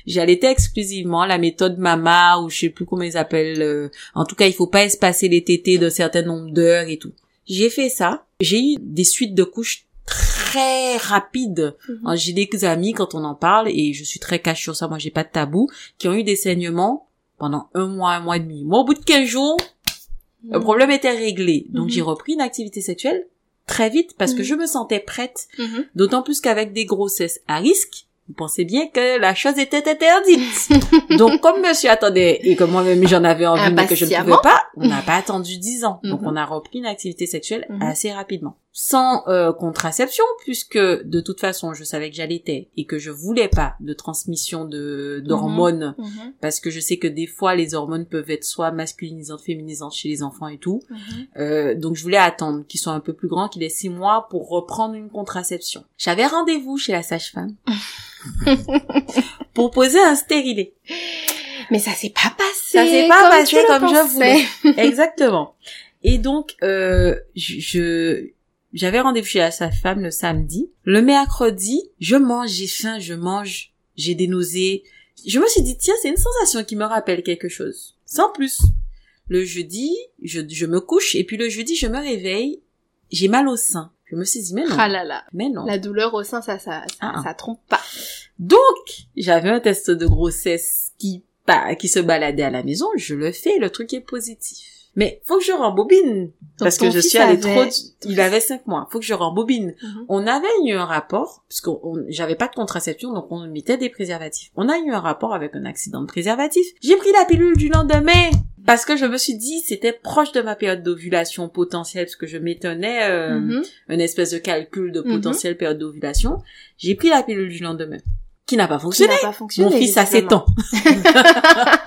J'allaitais exclusivement la méthode Mama ou je sais plus comment ils appellent. euh, en tout cas, il faut pas espacer les tétés d'un certain nombre d'heures et tout. J'ai fait ça. J'ai eu des suites de couches très rapides. Mhm. Alors, J'ai des amis quand on en parle et je suis très cash sur ça. Moi, j'ai pas de tabou qui ont eu des saignements pendant un mois, un mois et demi. Moi, au bout de 15 jours, le problème était réglé. Donc, Mhm. j'ai repris une activité sexuelle très vite parce que Mhm. je me sentais prête. Mhm. D'autant plus qu'avec des grossesses à risque, vous pensez bien que la chose était interdite. Donc, comme monsieur attendait et que moi-même j'en avais envie mais que je ne pouvais pas, on n'a pas attendu 10 ans. Donc, Mhm. on a repris une activité sexuelle Mhm. assez rapidement. Sans euh, contraception, puisque de toute façon, je savais que j'allaitais et que je voulais pas de transmission de d'hormones Mhm. parce que je sais que des fois les hormones peuvent être soit masculinisantes, féminisantes chez les enfants et tout. Mhm. Euh, donc je voulais attendre qu'ils soient un peu plus grands, qu'ils aient six mois pour reprendre une contraception. J'avais rendez-vous chez la sage-femme pour poser un stérilet. Mais ça s'est pas passé. Ça s'est pas comme passé comme je voulais. Exactement. Et donc euh, je je- j'avais rendez-vous chez la sage-femme le samedi. Le mercredi, je mange, j'ai faim, je mange, j'ai des nausées. Je me suis dit tiens, c'est une sensation qui me rappelle quelque chose. Sans plus. Le jeudi, je, je me couche et puis le jeudi, je me réveille, j'ai mal au sein. Je me suis dit mais non, Ah là là. mais non. La douleur au sein, ça, ça, ça, Ah, ah. ça trompe pas. Donc, j'avais un test de grossesse qui pas qui se baladait à la maison, je le fais, le truc est positif. Mais faut que je rembobine parce que je suis allée avait- trop il avait cinq mois. Faut que je rembobine. Mhm. On avait eu un rapport parce qu'on on- j'avais pas de contraception donc on mettait des préservatifs. On a eu un rapport avec un accident de préservatif. J'ai pris la pilule du lendemain parce que je me suis dit c'était proche de ma période d'ovulation potentielle parce que je m'étonnais euh, Mhm. une espèce de calcul de Mhm. potentielle période d'ovulation. J'ai pris la pilule du lendemain qui n'a pas Qui fonctionné. n'a pas fonctionné. Mon fils a 7 visiblement. ans.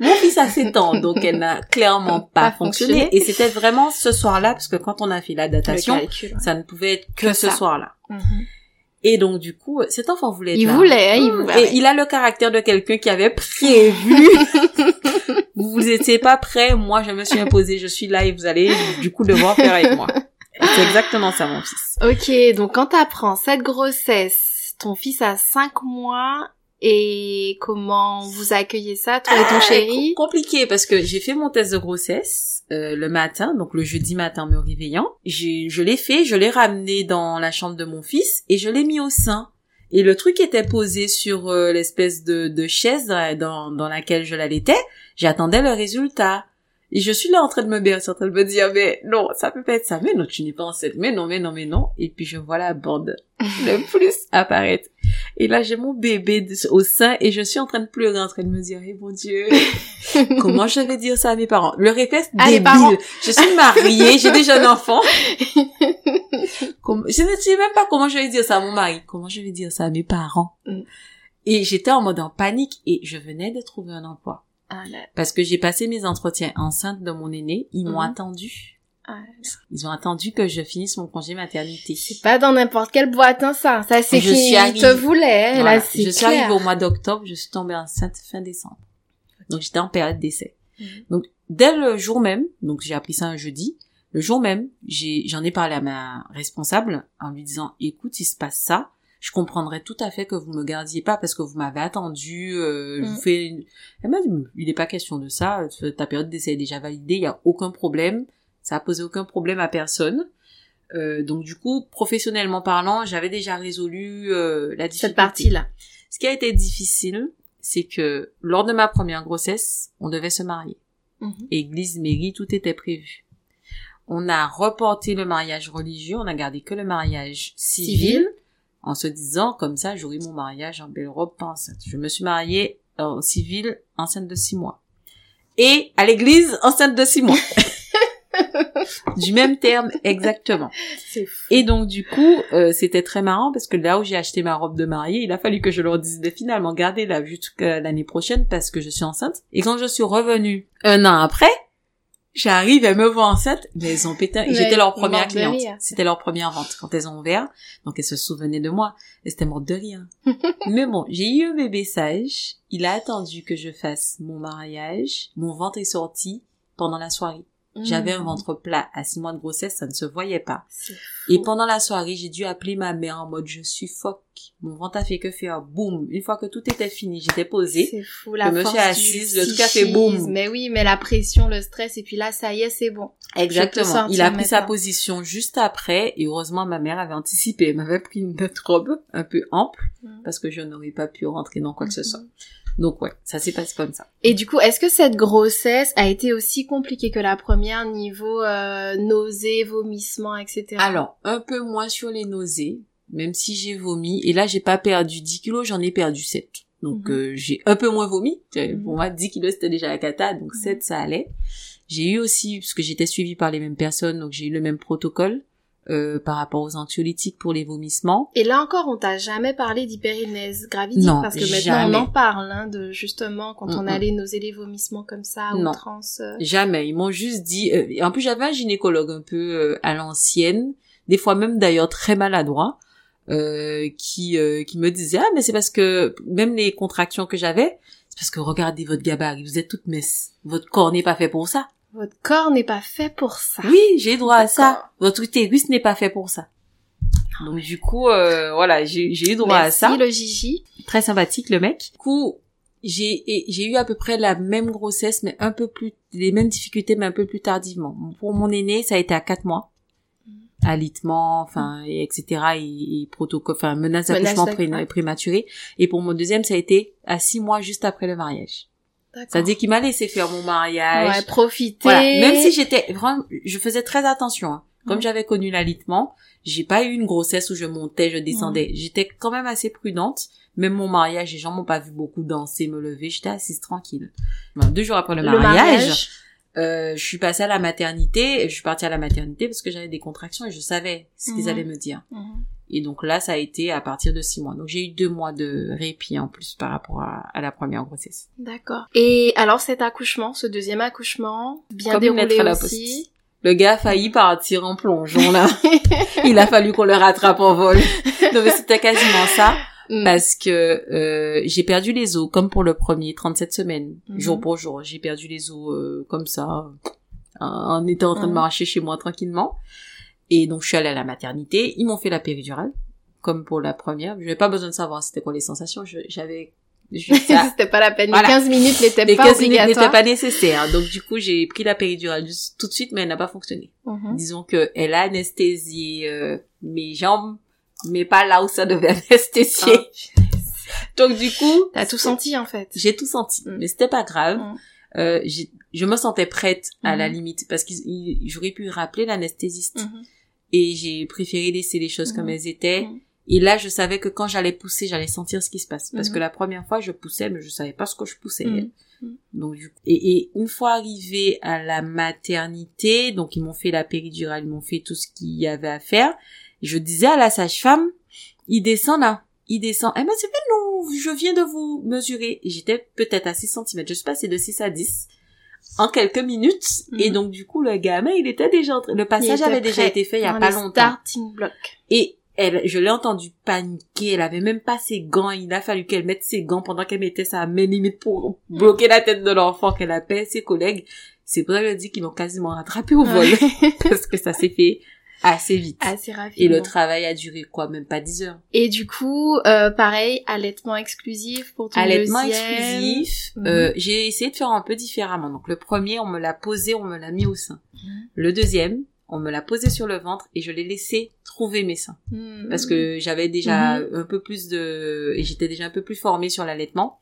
Mon fils a 7 ans, donc elle n'a clairement pas, Pas fonctionné. fonctionné. Et c'était vraiment ce soir-là, parce que quand on a fait la datation, calcul. ouais. ça ne pouvait être que, Que ce soir-là. Mhm. Et donc du coup, cet enfant voulait être Il là. voulait, hein, il Mmh. voulait. Et il a le caractère de quelqu'un qui avait prévu. vous vous étiez pas prêt, moi je me suis imposé, je suis là et vous allez du coup devoir faire avec moi. C'est exactement ça mon fils. Ok, donc quand t'apprends cette grossesse, ton fils a 5 mois, et comment vous accueillez ça, toi et ton Ah, chéri? com- Compliqué parce que j'ai fait mon test de grossesse euh, le matin, donc le jeudi matin en me réveillant. Je l'ai fait, je l'ai ramené dans la chambre de mon fils et je l'ai mis au sein. Et le truc était posé sur euh, l'espèce de, de chaise dans, dans laquelle je l'allaitais. J'attendais le résultat. Et je suis là en train de me bercer, en train de me dire, mais non, ça peut pas être ça. Mais non, tu n'es pas enceinte. Mais non, mais non, mais non. Et puis je vois la bande le plus apparaître. Et là, j'ai mon bébé au sein et je suis en train de pleurer, en train de me dire, eh mon Dieu, comment je vais dire ça à mes parents? Le réflexe À débile. Je suis mariée, j'ai déjà un enfant. Comme- je ne sais même pas comment je vais dire ça à mon mari. Comment je vais dire ça à mes parents? Mm. Et j'étais en mode en panique et je venais de trouver un emploi. Ah là, Parce que j'ai passé mes entretiens enceintes de mon aîné, ils m'ont Mhm. attendu. ah. Ils ont attendu que je finisse mon congé maternité. C'est pas dans n'importe quelle boîte, hein, ça. Ça, c'est Je qu'il suis arrivée- te voulait, Voilà. là, c'est je suis arrivée au mois d'octobre, je suis tombée enceinte fin décembre. Donc j'étais en période d'essai. Mhm. Donc dès le jour même, donc j'ai appris ça un jeudi, le jour même, j'ai j'en ai parlé à ma responsable en lui disant écoute, il se passe ça, je comprendrais tout à fait que vous me gardiez pas parce que vous m'avez attendu, euh, je vous fais une... M'a dit il n'est pas question de ça, ta période d'essai est déjà validée, il y a aucun problème, ça a posé aucun problème à personne. Euh, donc du coup, professionnellement parlant, j'avais déjà résolu euh, la difficulté. Cette partie-là. Ce qui a été difficile, c'est que lors de ma première grossesse, on devait se marier. Mhm. Église, mairie, tout était prévu. On a reporté le mariage religieux, on a gardé que le mariage civil, Civil. En se disant comme ça j'aurai mon mariage en belle robe pas enceinte. Je me suis mariée en civil enceinte de six mois. Et à l'église enceinte de six mois. du même terme exactement. Et donc du coup, euh, c'était très marrant parce que là où j'ai acheté ma robe de mariée, il a fallu que je leur dise de finalement garder la jusqu'à l'année prochaine parce que je suis enceinte. Et quand je suis revenue un an après, j'arrive, elles me voient enceinte, mais elles ont pété. J'étais leur première cliente. C'était leur première vente quand elles ont ouvert. Donc elles se souvenaient de moi. Et c'était morte de rien. mais bon, j'ai eu un bébé sage. Il a attendu que je fasse mon mariage. Mon ventre est sorti pendant la soirée. J'avais un Mhm. ventre plat à six mois de grossesse, ça ne se voyait pas. Et pendant la soirée, j'ai dû appeler ma mère en mode je suffoque. Mon ventre a fait que faire boum. Une fois que tout était fini, j'étais posée. C'est fou, la Je me suis assise, le truc a fait boum. Mais oui, mais la pression, le stress, et puis là, ça y est, c'est bon. Exactement. Il a pris sa position juste après et heureusement ma mère avait anticipé. Elle m'avait pris une autre robe un peu ample Mhm. parce que je n'aurais pas pu rentrer dans quoi que ce Mhm. soit. Donc ouais, ça s'est passé comme ça. Et du coup, est-ce que cette grossesse a été aussi compliquée que la première niveau euh, nausées, vomissements, etc. Alors, un peu moins sur les nausées, même si j'ai vomi. Et là, j'ai pas perdu 10 kilos, j'en ai perdu 7. Donc Mhm. euh, j'ai un peu moins vomi. Euh, Mhm. Pour moi, 10 kilos, c'était déjà la cata, donc Mhm. 7, ça allait. J'ai eu aussi, parce que j'étais suivie par les mêmes personnes, donc j'ai eu le même protocole euh, par rapport aux anxiolytiques pour les vomissements. Et là encore, on t'a jamais parlé d'hyperinèse gravidique Non, parce que maintenant jamais. on en parle, hein, de justement quand on allait nauser les vomissements comme ça, Non. outrance. euh. Jamais. Ils m'ont juste dit. euh, en plus, j'avais un gynécologue un peu euh, à l'ancienne, des fois même d'ailleurs très maladroit, euh, qui euh, qui me disait ah mais c'est parce que même les contractions que j'avais, c'est parce que regardez votre gabarit, vous êtes toute mince, votre corps n'est pas fait pour ça. Votre corps n'est pas fait pour ça. Oui, j'ai droit à ça. Votre utérus n'est pas fait pour ça. Donc du coup, euh, voilà, j'ai eu droit Merci à ça. le Gigi. Très sympathique le mec. Du coup, j'ai eu à peu près la même grossesse, mais un peu plus les mêmes difficultés, mais un peu plus tardivement. Pour mon aîné, ça a été à quatre mois. Alitement, enfin, et etc. Et, et protocole, enfin, menace d'accouchement d'accouchement. pré- prématuré. Et pour mon deuxième, ça a été à six mois juste après le mariage. C'est-à-dire qu'il m'a laissé faire mon mariage. Ouais, profiter. Voilà. Même si j'étais vraiment, je faisais très attention. hein. Comme Mhm. j'avais connu l'alitement, j'ai pas eu une grossesse où je montais, je descendais. J'étais quand même assez prudente. Même mon mariage, les gens m'ont pas vu beaucoup danser, me lever. J'étais assise tranquille. Bon, deux jours après le, le mariage, euh, je suis passée à la maternité. Je suis partie à la maternité parce que j'avais des contractions et je savais ce qu'ils Mhm. allaient me dire. Et donc là, ça a été à partir de six mois. Donc j'ai eu deux mois de répit en plus par rapport à, à la première grossesse. D'accord. Et alors cet accouchement, ce deuxième accouchement, bien Comme déroulé la aussi. poste. Le gars a failli partir en plongeon là. Il a fallu qu'on le rattrape en vol. Non mais c'était quasiment ça Mm. parce que euh, j'ai perdu les os comme pour le premier 37 semaines Mhm. jour pour jour. J'ai perdu les os euh, comme ça en, étant en train de Mhm. marcher chez moi tranquillement. Et donc je suis allée à la maternité, ils m'ont fait la péridurale comme pour la première. Je n'avais pas besoin de savoir c'était quoi les sensations, j'avais C'était pas la peine. Voilà. Les 15 minutes n'étaient les pas 15 minutes n'étaient obligatoires. pas nécessaires. Donc du coup, j'ai pris la péridurale tout de suite mais elle n'a pas fonctionné. Mhm. Disons que elle a anesthésié euh, mes jambes, mais pas là où ça devait anesthésier. Ah. Donc du coup, T'as tout senti en fait. j'ai tout senti, Mm. mais c'était pas grave. Mm. Euh, je me sentais prête à la limite parce que j'aurais pu rappeler l'anesthésiste Mhm. Et j'ai préféré laisser les choses Mhm. comme elles étaient. Mhm. Et là, je savais que quand j'allais pousser, j'allais sentir ce qui se passe. Parce Mhm. que la première fois, je poussais, mais je savais pas ce que je poussais. Mhm. Mhm. Donc, du coup, et, et une fois arrivée à la maternité, donc ils m'ont fait la péridurale, ils m'ont fait tout ce qu'il y avait à faire. Je disais à la sage-femme, il descend là, il descend. Elle m'a dit, non, je viens de vous mesurer. Et j'étais peut-être à 6 cm. Je suis passée de 6 à 10 en quelques minutes. Et donc, du coup, le gamin, il était déjà en train- le passage avait déjà été fait il y a pas longtemps. Starting block. Et elle, je l'ai entendu paniquer. Elle avait même pas ses gants. Il a fallu qu'elle mette ses gants pendant qu'elle mettait sa main limite pour bloquer la tête de l'enfant qu'elle appelle ses collègues. C'est pour ça que je dis qu'ils l'ont quasiment rattrapé au vol. parce que ça s'est fait assez vite. Assez rapidement. Et le travail a duré quoi? Même pas 10 heures. Et du coup, euh, pareil, allaitement exclusif pour ton Allaitement exclusif. Mhm. euh, j'ai essayé de faire un peu différemment. Donc le premier, on me l'a posé, on me l'a mis au sein. Mhm. Le deuxième, on me l'a posé sur le ventre et je l'ai laissé trouver mes seins. Mhm. parce que j'avais déjà un peu plus de et j'étais déjà un peu plus formée sur l'allaitement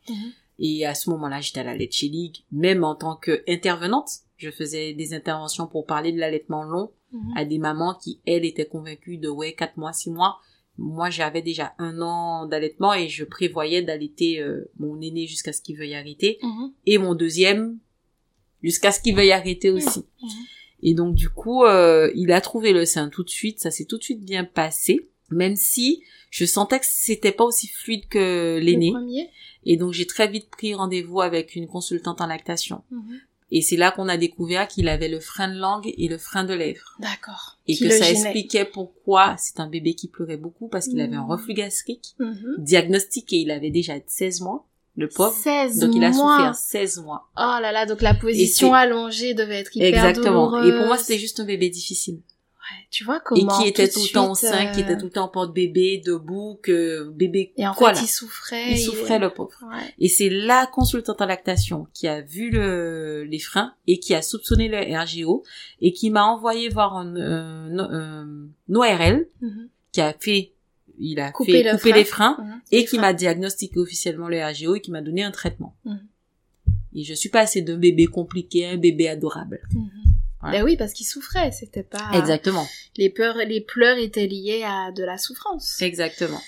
et à ce moment-là j'étais à la Let's League même en tant qu'intervenante je faisais des interventions pour parler de l'allaitement long Mhm. à des mamans qui elles étaient convaincues de ouais quatre mois six mois moi j'avais déjà un an d'allaitement et je prévoyais d'allaiter euh, mon aîné jusqu'à ce qu'il veuille arrêter Mhm. et mon deuxième jusqu'à ce qu'il veuille arrêter aussi. Mhm. Et donc du coup, euh, il a trouvé le sein tout de suite, ça s'est tout de suite bien passé, même si je sentais que c'était pas aussi fluide que l'aîné. Et donc j'ai très vite pris rendez-vous avec une consultante en lactation. Et c'est là qu'on a découvert qu'il avait le frein de langue et le frein de lèvres. D'accord. Et Qui que ça gênait. expliquait pourquoi c'est un bébé qui pleurait beaucoup parce qu'il avait un Mhm. reflux gastrique Mhm. diagnostiqué. Il avait déjà 16 mois, le pauvre. 16 Donc il a mois. souffert 16 mois. Oh là là, donc la position allongée devait être hyper Exactement. douloureuse. Et pour moi, c'était juste un bébé difficile. Tu vois et comment qui était tout le temps suite, enceint, qui euh, était tout le temps porte-bébé, debout, que bébé... Et en voilà. fait, il souffrait. il souffrait le pauvre. Ouais. Et c'est la consultante en lactation qui a vu le, les freins et qui a soupçonné le RGO et qui m'a envoyé voir un, un, un- un ORL Mhm. qui a fait, il a Couper fait le couper frein. les freins Mhm. et qui m'a diagnostiqué officiellement le RGO et qui m'a donné un traitement. Mhm. Et je suis passée d'un bébé compliqué à un bébé adorable. Voilà. Ben oui, parce qu'il souffrait, c'était pas... Exactement. Les peurs, les pleurs étaient liés à de la souffrance. Exactement.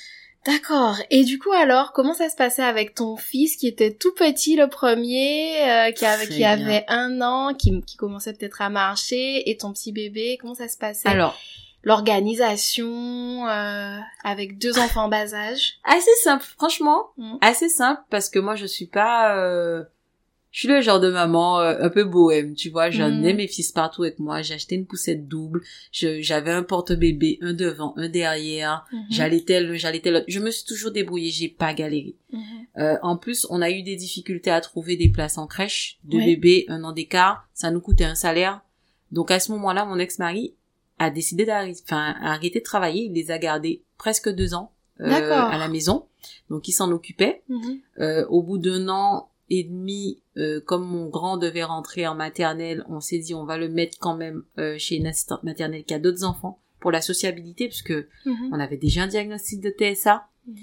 D'accord. Et du coup, alors, comment ça se passait avec ton fils qui était tout petit, le premier, euh, qui, avait, qui avait un an, qui, qui commençait peut-être à marcher, et ton petit bébé, comment ça se passait? Alors, L'organisation, euh, avec deux enfants en bas âge. assez simple, franchement, Mhm. assez simple parce que moi je suis pas euh, je suis le genre de maman euh, un peu bohème, tu vois, j'emmenais Mhm. mes fils partout avec moi, j'ai acheté une poussette double, j'avais un porte-bébé, un devant, un derrière, Mhm. j'allaitais l'un, j'allaitais l'autre. Je me suis toujours débrouillée, j'ai pas galéré. Mhm. Euh, en plus, on a eu des difficultés à trouver des places en crèche, de Ouais. bébés, un an d'écart, ça nous coûtait un salaire. Donc à ce moment-là, mon ex-mari a décidé d'arrêter, enfin, a arrêté de travailler, il les a gardés presque deux ans euh, à la maison. Donc il s'en occupait. Mhm. Euh, au bout d'un an et demi, euh, comme mon grand devait rentrer en maternelle, on s'est dit on va le mettre quand même euh, chez une assistante maternelle qui a d'autres enfants pour la sociabilité, puisque Mhm. on avait déjà un diagnostic de TSA Mhm.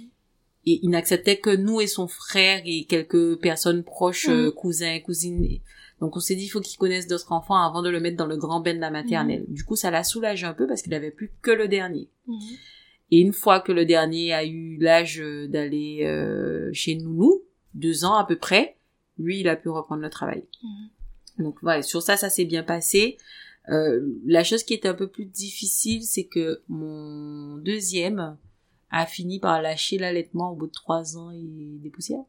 et il n'acceptait que nous et son frère et quelques personnes proches, Mhm. euh, cousins, cousines. Donc on s'est dit il faut qu'il connaisse d'autres enfants avant de le mettre dans le grand bain de la maternelle. Du coup ça l'a soulagé un peu parce qu'il avait plus que le dernier. Et une fois que le dernier a eu l'âge euh, d'aller euh, chez Nounou, deux ans à peu près, lui, il a pu reprendre le travail. Mhm. Donc voilà, sur ça, ça s'est bien passé. Euh, la chose qui était un peu plus difficile, c'est que mon deuxième a fini par lâcher l'allaitement au bout de trois ans et des poussières.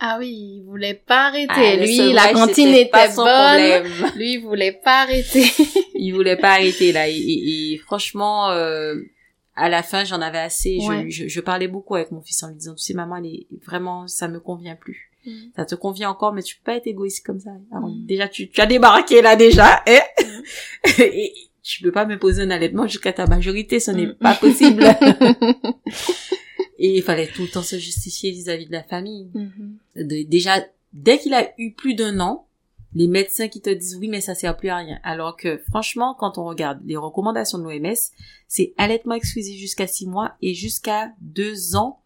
Ah oui, il voulait pas arrêter. Ah, Lui, sevrage, la cantine était pas son bonne. problème. Lui, il voulait pas arrêter. il voulait pas arrêter là et, et- et franchement euh, à la fin j'en avais assez je, Ouais. je, je parlais beaucoup avec mon fils en lui disant tu sais maman elle est vraiment ça me convient plus Mhm. ça te convient encore mais tu peux pas être égoïste comme ça Alors, Mhm. déjà tu, tu as débarqué là déjà hein et tu peux pas me poser un allaitement jusqu'à ta majorité ce n'est pas possible et il fallait tout le temps se justifier vis-à-vis de la famille Mhm. de- déjà dès qu'il a eu plus d'un an les médecins qui te disent oui mais ça sert plus à rien alors que franchement quand on regarde les recommandations de l'OMS c'est allaitement exclusif jusqu'à six mois et jusqu'à deux ans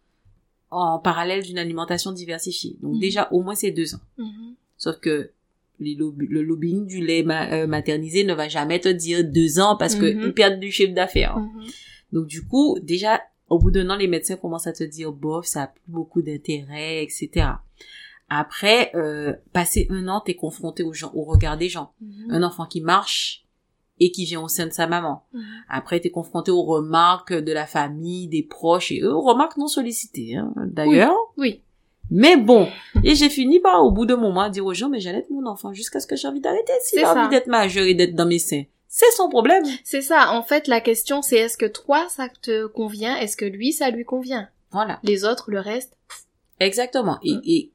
en parallèle d'une alimentation diversifiée donc Mhm. déjà au moins c'est deux ans Mhm. sauf que lobby- le lobbying du lait ma- euh, maternisé ne va jamais te dire deux ans parce que Mhm. perdent du chiffre d'affaires donc du coup, déjà, au bout d'un an, les médecins commencent à te dire, bof, ça a plus beaucoup d'intérêt, etc. Après, euh, passer un an, t'es confronté aux gens, au regard des gens. Mhm. Un enfant qui marche et qui vient au sein de sa maman. Après, t'es confronté aux remarques de la famille, des proches, et eux, remarques non sollicitées, hein, d'ailleurs. Oui. Mais bon, et j'ai fini par, au bout d'un moment, dire aux gens, mais j'allaite mon enfant jusqu'à ce que j'ai envie d'arrêter. S'il a envie d'être majeur et d'être dans mes seins, c'est son problème. C'est ça. En fait, la question, c'est est-ce que toi, ça te convient? Est-ce que lui, ça lui convient? Voilà. Les autres, le reste? Exactement. Et, Mm. et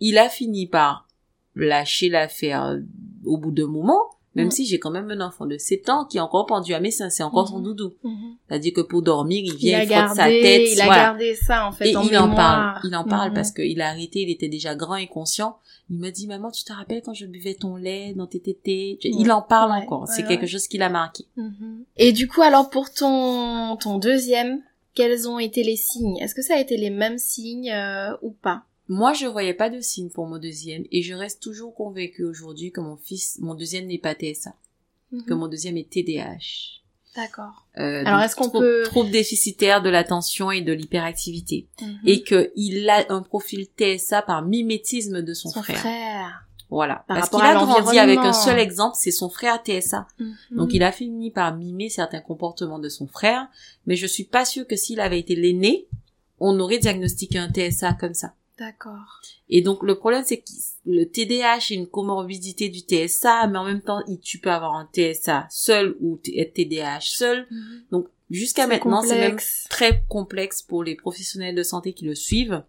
il a fini par lâcher l'affaire euh, au bout d'un moment, même Mm. si j'ai quand même un enfant de 7 ans qui est encore pendu à mes seins, c'est encore son doudou. Mhm. C'est-à-dire que pour dormir, il Il vient, il, frotte sa tête, il a gardé ça, en fait, Et en il en parle, il en parle Mhm. parce qu'il a arrêté, il était déjà grand et conscient. Il me dit, maman, tu te rappelles quand je buvais ton lait dans tes tétés? Il en parle Ouais, encore. c'est quelque chose qui l'a marqué. Et du coup, alors pour ton, ton deuxième, quels ont été les signes? Est-ce que ça a été les mêmes signes euh, ou pas? Moi, je voyais pas de signe pour mon deuxième et je reste toujours convaincue aujourd'hui que mon fils, mon deuxième n'est pas TSA, que Mhm. mon deuxième est TDAH. D'accord. Euh, Alors, est-ce qu'on peut- trouble déficitaire de l'attention et de l'hyperactivité Mhm. et que il a un profil TSA par mimétisme de son, son frère. frère. Voilà, Par parce qu'il a grandi avec un seul exemple, c'est son frère TSA. Mhm. Donc il a fini par mimer certains comportements de son frère, mais je suis pas sûre que s'il avait été l'aîné, on aurait diagnostiqué un TSA comme ça. D'accord. Et donc le problème c'est que le TDAH est une comorbidité du TSA, mais en même temps il- tu peux avoir un TSA seul ou être TDAH seul. Mhm. Donc jusqu'à maintenant c'est même très complexe pour les professionnels de santé qui le suivent.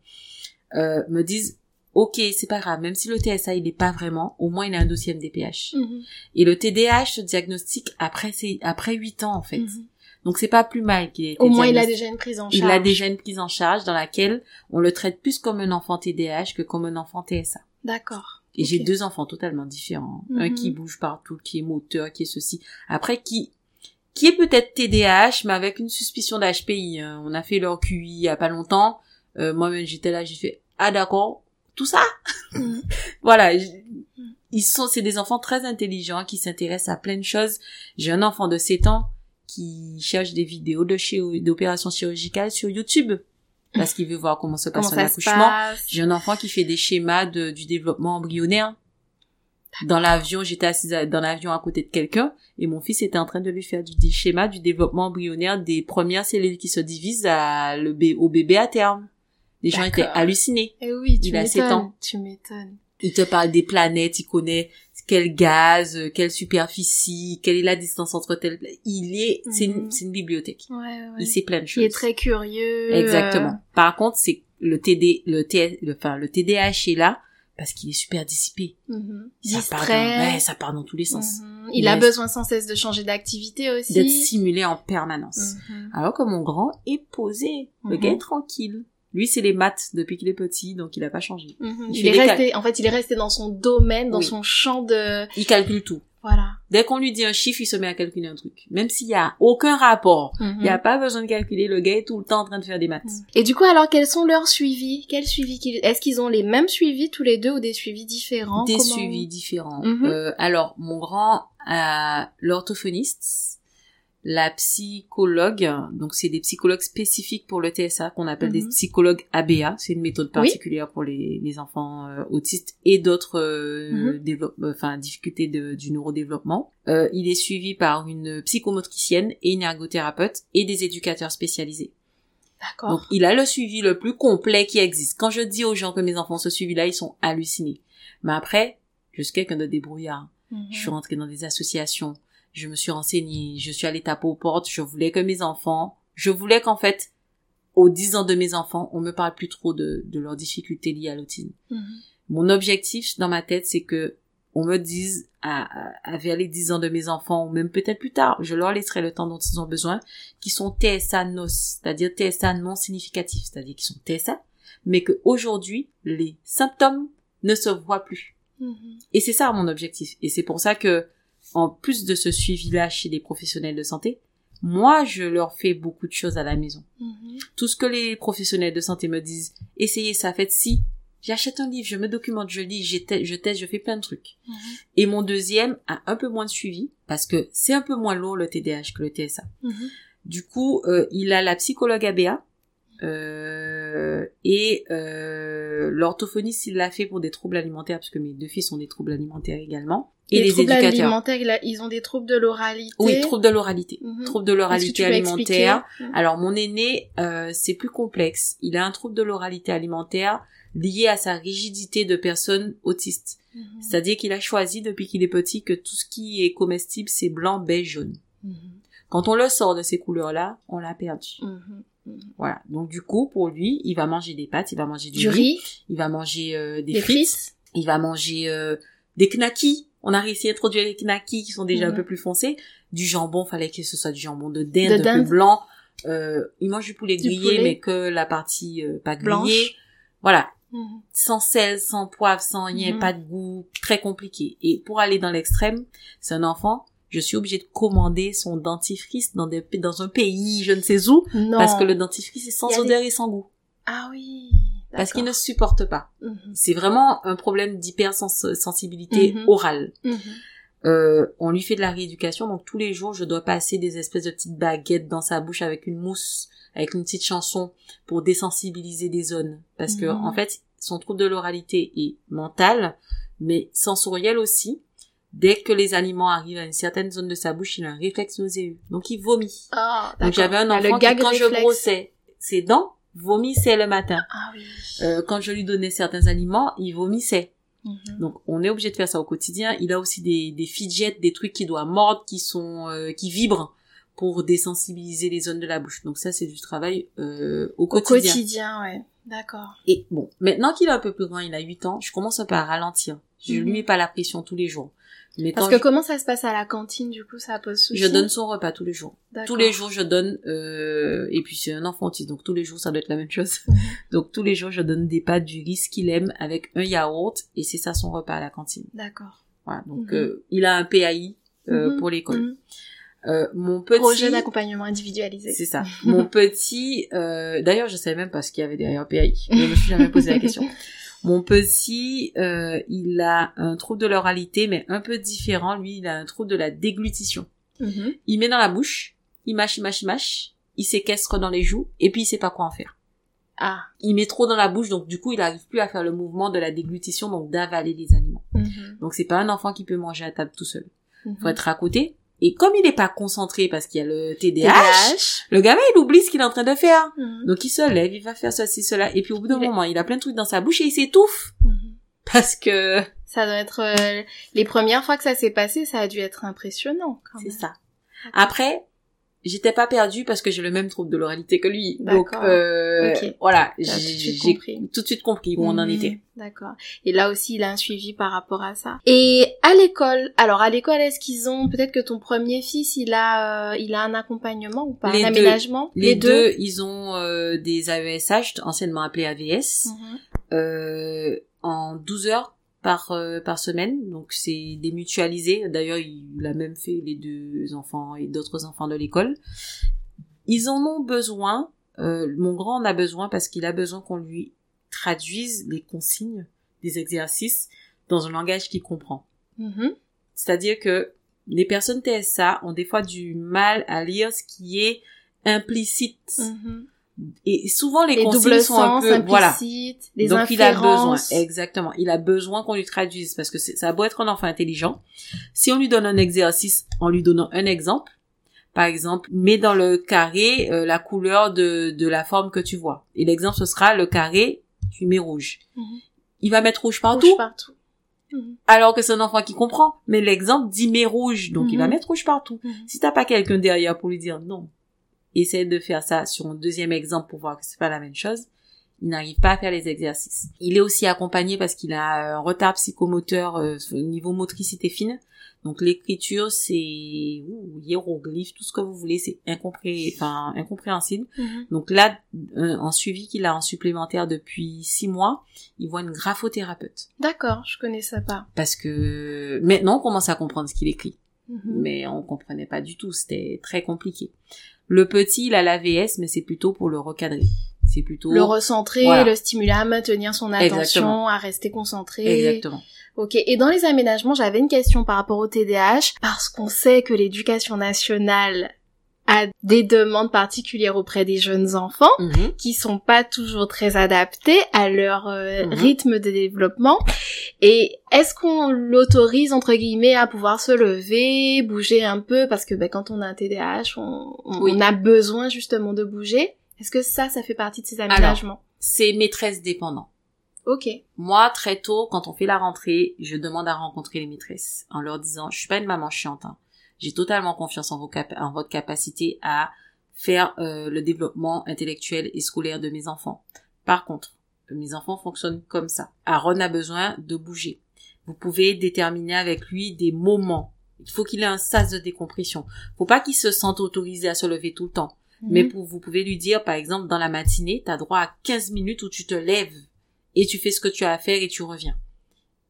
Euh, me disent ok, c'est pas grave, même si le TSA il est pas vraiment, au moins il a un dossier MDPH. Mhm. Et le TDAH se diagnostique après après 8 ans en fait. Mhm. Donc c'est pas plus mal qu'il ait été Au moins, il a déjà une prise en charge. Il a déjà une prise en charge dans laquelle on le traite plus comme un enfant TDAH que comme un enfant TSA. D'accord. Et j'ai deux enfants totalement différents. Un Mhm. qui bouge partout, qui est moteur, qui est ceci. Après, qui qui est peut-être TDAH, mais avec une suspicion d'HPI. hein. On a fait leur QI il y a pas longtemps. Euh, Moi-même, j'étais là, j'ai fait « Ah d'accord, tout ça? Mhm. ?» Voilà. j- Ils sont, c'est des enfants très intelligents qui s'intéressent à plein de choses. J'ai un enfant de 7 ans qui cherche des vidéos de d'opérations chirurgicales sur YouTube parce qu'il veut voir comment se passe Comment un accouchement. J'ai un enfant qui fait des schémas de, du développement embryonnaire. Dans l'avion, j'étais assise à- dans l'avion à côté de quelqu'un et mon fils était en train de lui faire du, du schéma du développement embryonnaire des premières cellules qui se divisent à, le bé- au bébé à terme. Les gens étaient hallucinés. Eh oui, tu Il a ans. Tu m'étonnes. Il te parle des planètes, il connaît quel gaz, euh, quelle superficie, quelle est la distance entre tel. Il est, c'est une, Mhm. c'est une bibliothèque. Ouais, ouais. Il sait plein de choses. Il est très curieux. Exactement. euh, Par contre, c'est le TD, le T, le, enfin, le TDAH est là parce qu'il est super dissipé. mhm. Ça part dans, Distrait. ouais, ça part dans tous les sens. Mhm. Il Il a besoin sans cesse de changer d'activité aussi. D'être stimulé en permanence. Alors que mon grand est posé. Le gars est tranquille. Lui, c'est les maths depuis qu'il est petit, donc il a pas changé. Mhm. Il est resté, en fait, il est resté dans son domaine, dans Oui. son champ de, Il calcule tout. voilà. Dès qu'on lui dit un chiffre, il se met à calculer un truc. Même s'il y a aucun rapport. Mhm. Il n'y a pas besoin de calculer. Le gars est tout le temps en train de faire des maths. Et du coup, alors, quels sont leurs suivis? Quels suivis. Est-ce qu'ils ont les mêmes suivis tous les deux ou des suivis différents? Des Comment- suivis différents. Mhm. Euh, alors, mon grand a l'orthophoniste, la psychologue, donc c'est des psychologues spécifiques pour le TSA qu'on appelle des Mhm. psychologues ABA, c'est une méthode Oui. particulière pour les, les enfants euh, autistes et d'autres euh, Mhm. euh, enfin difficultés de, du neurodéveloppement. Euh, il est suivi par une psychomotricienne et une ergothérapeute et des éducateurs spécialisés. Donc D'accord. il a le suivi le plus complet qui existe. Quand je dis aux gens que mes enfants ont ce suivi-là, ils sont hallucinés. Mais après, je suis quelqu'un de débrouillard. Mhm. Je suis rentrée dans des associations, je me suis renseignée, je suis allée taper aux portes, je voulais que mes enfants, je voulais qu'en fait, aux 10 ans de mes enfants, on me parle plus trop de, de leurs difficultés liées à l'autisme. Mhm. Mon objectif dans ma tête, c'est que on me dise à, à- à vers les 10 ans de mes enfants, ou même peut-être plus tard, je leur laisserai le temps dont ils ont besoin, qui sont TSA NOS, c'est-à-dire TSA non significatifs, c'est-à-dire qui sont TSA, mais que aujourd'hui les symptômes ne se voient plus. Mhm. Et c'est ça mon objectif. Et c'est pour ça que, en plus de ce suivi-là chez les professionnels de santé, moi, je leur fais beaucoup de choses à la maison. Mhm. Tout ce que les professionnels de santé me disent, essayez ça, faites si. J'achète un livre, je me documente, je lis, je teste, je, teste, je fais plein de trucs. Mhm. Et mon deuxième a un peu moins de suivi, parce que c'est un peu moins lourd le TDAH que le TSA. Mhm. Du coup, euh, il a la psychologue ABA, euh, et euh, l'orthophoniste, il l'a fait pour des troubles alimentaires, parce que mes deux fils ont des troubles alimentaires également. Et les, les, troubles éducateurs. alimentaires, ils ont des troubles de l'oralité. Oui, troubles de l'oralité. Mhm. Troubles de l'oralité alimentaire. Mhm. Alors mon aîné, euh, c'est plus complexe. Il a un trouble de l'oralité alimentaire lié à sa rigidité de personne autiste. Mhm. C'est-à-dire qu'il a choisi depuis qu'il est petit que tout ce qui est comestible, c'est blanc, beige, jaune. Quand on le sort de ces couleurs-là, on l'a perdu. Voilà. Donc du coup, pour lui, il va manger des pâtes, il va manger du, Du riz, il va manger euh, des, des frites, frites. il va manger euh, des knackis. On a réussi à introduire les knackis qui sont déjà Mhm. un peu plus foncés. Du jambon, fallait que ce soit du jambon de De dinde, un peu dinde. blanc. Euh, il mange du poulet Du grillé, poulet. mais que la partie euh, pas grillée. Blanche. Voilà. Mhm. Sans sel, sans poivre, sans rien, Mhm. pas de goût, très compliqué. Et pour aller dans l'extrême, c'est un enfant, je suis obligée de commander son dentifrice dans, des, dans un pays, je ne sais où, Non. parce que le dentifrice est sans odeur et sans goût. Ah oui. Parce qu'il ne supporte pas. Mhm. C'est vraiment un problème d'hypersensibilité Mhm. orale. Mhm. Euh, on lui fait de la rééducation, donc tous les jours, je dois passer des espèces de petites baguettes dans sa bouche avec une mousse, avec une petite chanson pour désensibiliser des zones. Parce que, en fait, son trouble de l'oralité est mental, mais sensoriel aussi. Dès que les aliments arrivent à une certaine zone de sa bouche, il a un réflexe nauséeux. Donc il vomit. Ah, Donc j'avais un Ah, enfant qui, quand je brossais ses dents, vomissait le matin. Ah oui. Euh, quand je lui donnais certains aliments, il vomissait. Mhm. Donc on est obligé de faire ça au quotidien. Il a aussi des, des fidgets, des trucs qui doivent mordre, qui sont euh, qui vibrent pour désensibiliser les zones de la bouche. Donc ça c'est du travail euh, au Au quotidien. quotidien, ouais. D'accord. Et bon, maintenant qu'il est un peu plus grand, il a 8 ans, je commence un peu à ralentir. Je Mhm. lui mets pas la pression tous les jours. Mais Parce que je, comment ça se passe à la cantine, du coup, ça pose souci je donne son repas tous les jours. D'accord. Tous les jours, je donne, euh, et puis c'est un enfant autiste, donc tous les jours, ça doit être la même chose. Mhm. Donc tous les jours, je donne des pâtes, du riz, qu'il aime, avec un yaourt, et c'est ça son repas à la cantine. D'accord. Voilà, donc Mhm. euh, il a un PAI euh, Mhm. pour l'école. Euh, mon petit... Projet d'accompagnement individualisé. C'est ça. Mon petit, euh, d'ailleurs, je savais même pas ce qu'il y avait derrière PAI. Je me suis jamais posé la question. Mon petit, euh, il a un trouble de l'oralité, mais un peu différent. Lui, il a un trouble de la déglutition. Mhm. Il met dans la bouche, il mâche, il mâche, il mâche, il séquestre dans les joues, et puis il sait pas quoi en faire. Ah. Il met trop dans la bouche, donc du coup, il arrive plus à faire le mouvement de la déglutition, donc d'avaler les aliments. Mhm. Donc c'est pas un enfant qui peut manger à table tout seul. Mhm. Faut être à côté. Et comme il n'est pas concentré parce qu'il y a le TDAH, TDAH. le gamin, il oublie ce qu'il est en train de faire. Mhm. Donc il se lève, il va faire ceci, cela, et puis au bout d'un moment, il a plein de trucs dans sa bouche et il s'étouffe. Mhm. Parce que Ça doit être euh, les premières fois que ça s'est passé, ça a dû être impressionnant. C'est ça. Après, j'étais pas perdue parce que j'ai le même trouble de l'oralité que lui. Donc euh, voilà, j'ai tout de suite compris où on en Mhm. était. D'accord. Et là aussi, il a un suivi par rapport à ça. Et à l'école, alors à l'école, est-ce qu'ils ont peut-être que ton premier fils, il a, euh, il a un accompagnement ou pas, Les un deux. aménagement? Les, deux, ils ont euh, des AESH, anciennement appelés AVS, Mhm. euh, en 12 heures par euh, par semaine. Donc c'est démutualisé. D'ailleurs, il a même fait les deux enfants et d'autres enfants de l'école. Ils en ont besoin. euh, mon grand en a besoin parce qu'il a besoin qu'on lui traduise les consignes des exercices dans un langage qu'il comprend. Mhm. C'est-à-dire que les personnes TSA ont des fois du mal à lire ce qui est implicite. Mhm. Et souvent les, Les consignes sont un peu voilà. les Donc il a besoin exactement, il a besoin qu'on lui traduise parce que ça a beau être un enfant intelligent. Si on lui donne un exercice en lui donnant un exemple, par exemple, mets dans le carré euh, la couleur de de la forme que tu vois. Et l'exemple ce sera le carré, tu mets rouge. Mhm. Il va mettre rouge partout Rouge partout. Mhm. alors que c'est un enfant qui comprend. Mais l'exemple dit mais rouge, donc il va Mhm. mettre rouge partout. Mhm. Si t'as pas quelqu'un derrière pour lui dire non, essaie de faire ça sur un deuxième exemple pour voir que c'est pas la même chose, il n'arrive pas à faire les exercices. Il est aussi accompagné parce qu'il a un retard psychomoteur euh, au niveau motricité fine. Donc l'écriture, c'est hiéroglyphe, tout ce que vous voulez, c'est incompré... enfin, incompréhensible. Mhm. Donc là, euh, en suivi qu'il a en supplémentaire depuis six mois, il voit une graphothérapeute. D'accord, je connaissais pas. Parce que maintenant, on commence à comprendre ce qu'il écrit Mhm. mais on comprenait pas du tout, c'était très compliqué. Le petit, il a l'AVS, mais c'est plutôt pour le recadrer. C'est plutôt... Le recentrer, Voilà. le stimuler à maintenir son attention, Exactement. à rester concentré. Exactement. Ok. Et dans les aménagements, j'avais une question par rapport au TDAH, parce qu'on sait que l'éducation nationale a des demandes particulières auprès des jeunes enfants Mhm. qui sont pas toujours très adaptés à leur euh, Mhm. rythme de développement. Et est-ce qu'on l'autorise entre guillemets à pouvoir se lever, bouger un peu? Parce que ben, quand on a un TDAH, on, on- Oui. on a besoin justement de bouger. Est-ce que ça, ça fait partie de ces aménagements? C'est maîtresse dépendant. Ok. Moi, très tôt, quand on fait la rentrée, je demande à rencontrer les maîtresses en leur disant, je suis pas une maman chiante, hein. J'ai totalement confiance en, vos cap- en votre capacité à faire euh, le développement intellectuel et scolaire de mes enfants. Par contre, mes enfants fonctionnent comme ça. Aaron a besoin de bouger. Vous pouvez déterminer avec lui des moments. Il faut qu'il ait un sas de décompression. Faut pas qu'il se sente autorisé à se lever tout le temps. Mais Mhm. pour, vous pouvez lui dire, par exemple, dans la matinée, tu as droit à 15 minutes où tu te lèves et tu fais ce que tu as à faire et tu reviens.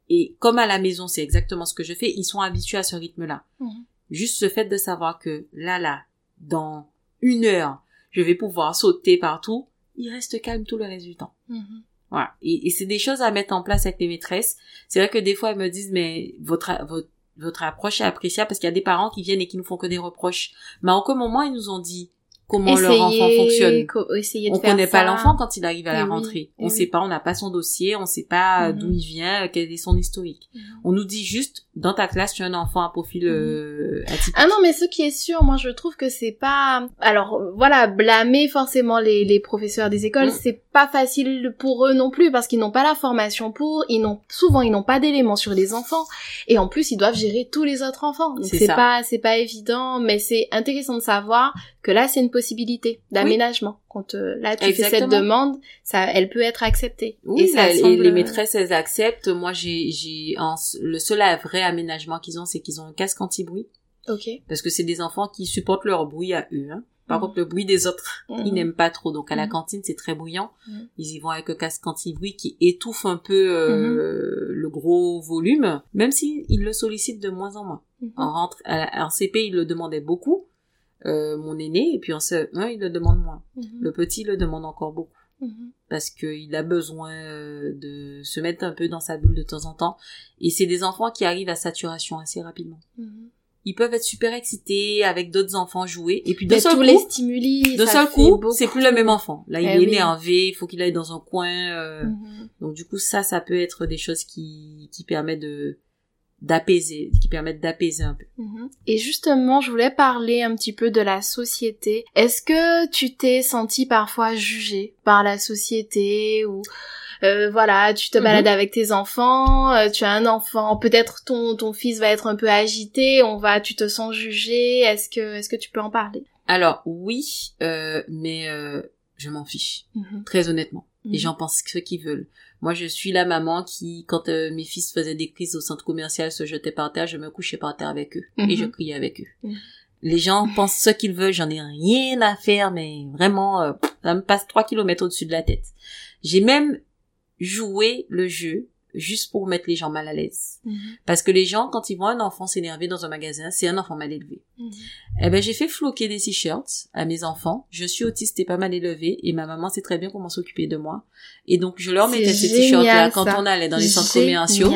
Et comme à la maison, c'est exactement ce que je fais, ils sont habitués à ce rythme-là. Mhm. Juste ce fait de savoir que là, là, dans une heure, je vais pouvoir sauter partout, il reste calme tout le reste du temps. Mhm. Voilà. Et, et c'est des choses à mettre en place avec les maîtresses. C'est vrai que des fois, elles me disent, mais votre, votre, votre approche est appréciable parce qu'il y a des parents qui viennent et qui nous font que des reproches. Mais à aucun moment, ils nous ont dit comment leur enfant fonctionne. On connaît pas l'enfant quand il arrive à Eh la oui, rentrée. eh on oui. sait pas, on n'a pas son dossier, on sait pas Mhm. d'où il vient, quel est son historique. Mhm. On nous dit juste, dans ta classe, tu as un enfant à profil euh, atypique. Ah non, mais ce qui est sûr, moi je trouve que c'est pas. Alors euh, voilà, blâmer forcément les, les professeurs des écoles, Mm. c'est pas facile pour eux non plus parce qu'ils n'ont pas la formation pour. Ils n'ont souvent ils n'ont pas d'éléments sur les enfants et en plus ils doivent gérer tous les autres enfants. Donc C'est pas c'est pas évident, mais c'est intéressant de savoir que là c'est une possibilités d'aménagement. Quand euh, là tu fais cette demande, ça, elle peut être acceptée. Oui, et, ça les maîtresses elles acceptent. Moi j'ai j'ai le seul vrai aménagement qu'ils ont, c'est qu'ils ont un casque anti-bruit. Ok. Parce que c'est des enfants qui supportent leur bruit à eux. Hein. Par mm. contre, le bruit des autres, mm. ils n'aiment pas trop. Donc à la mm. cantine, c'est très bruyant. Ils y vont avec un casque anti-bruit qui étouffe un peu euh, mm-hmm. le gros volume, même s'ils le sollicitent de moins en moins. Mm-hmm. En, rentre, en CP, ils le demandaient beaucoup, euh, mon aîné, et puis en CE1, il le demande moins. Mm-hmm. Le petit le demande encore beaucoup. Parce qu'il a besoin euh, de se mettre un peu dans sa bulle de temps en temps. Et c'est des enfants qui arrivent à saturation assez rapidement ils peuvent être super excités avec d'autres enfants jouer et puis de seul coup, les stimuli de seul coup c'est plus le même enfant là il eh est énervé il faut qu'il aille dans un coin euh, mhm. donc du coup ça ça peut être des choses qui qui permettent de d'apaiser qui permettent d'apaiser un peu mhm. et justement je voulais parler un petit peu de la société est-ce que tu t'es senti parfois jugé par la société ou euh, voilà, tu te mhm. balades avec tes enfants, euh, tu as un enfant, peut-être ton ton fils va être un peu agité, on va, tu te sens jugé. Est-ce que est-ce que tu peux en parler? Alors oui, euh, mais je m'en fiche, mhm. très honnêtement. Et j'en pense ce qu'ils veulent. Moi, je suis la maman qui, quand mes fils faisaient des crises au centre commercial, se jetaient par terre, je me couchais par terre avec eux et je criais avec eux. Les gens pensent ce qu'ils veulent, j'en ai rien à faire, mais vraiment, ça me passe trois kilomètres au-dessus de la tête. J'ai même jouer le jeu juste pour mettre les gens mal à l'aise. Mhm. Parce que les gens, quand ils voient un enfant s'énerver dans un magasin, c'est un enfant mal élevé. Mhm. Eh ben, j'ai fait floquer des t-shirts à mes enfants. Je suis autiste et pas mal élevé et ma maman sait très bien comment s'occuper de moi. Et donc, je leur mettais ces t-shirts-là quand on allait dans les centres commerciaux.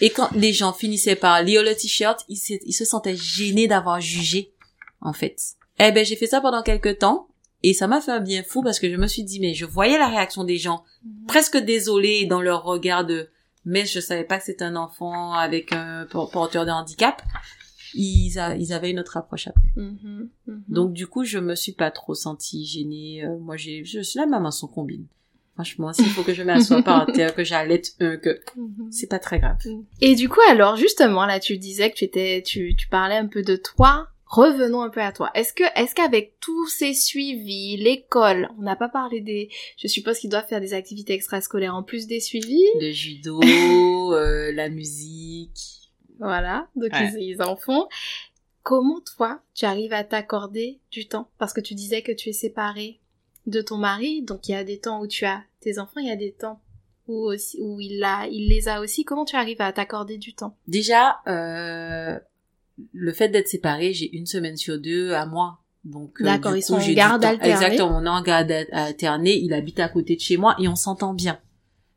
Et quand les gens finissaient par lire le t-shirt, ils, ils se sentaient gênés d'avoir jugé, en fait. Eh ben, j'ai fait ça pendant quelques temps et ça m'a fait un bien fou parce que je me suis dit, mais je voyais la réaction des gens, mhm. presque désolés dans leur regard de, mais je savais pas que c'était un enfant avec un porteur de handicap. Ils, ils avaient une autre approche après. Mhm, mhm. Donc du coup, je me suis pas trop sentie gênée. Euh, moi, j'ai, je suis la maman son combine. Franchement, s'il faut que je m'assoie par terre, que j'allaite un, que c'est pas très grave. Et du coup, alors justement, là, tu disais que tu étais, tu, tu parlais un peu de toi revenons un peu à toi. Est-ce que, est-ce qu'avec tous ces suivis, l'école, on n'a pas parlé des, je suppose qu'ils doivent faire des activités extrascolaires en plus des suivis? Le judo, euh, la musique. Voilà, donc ils, en font. Comment toi, tu arrives à t'accorder du temps? Parce que tu disais que tu es séparée de ton mari, donc il y a des temps où tu as tes enfants, il y a des temps où, aussi, où il, a, il les a aussi. Comment tu arrives à t'accorder du temps? Déjà, euh, le fait d'être séparé, j'ai une semaine sur deux à moi. Donc, euh, D'accord, ils sont en garde alternée. Exactement, on est en garde alternée, il habite à côté de chez moi et on s'entend bien.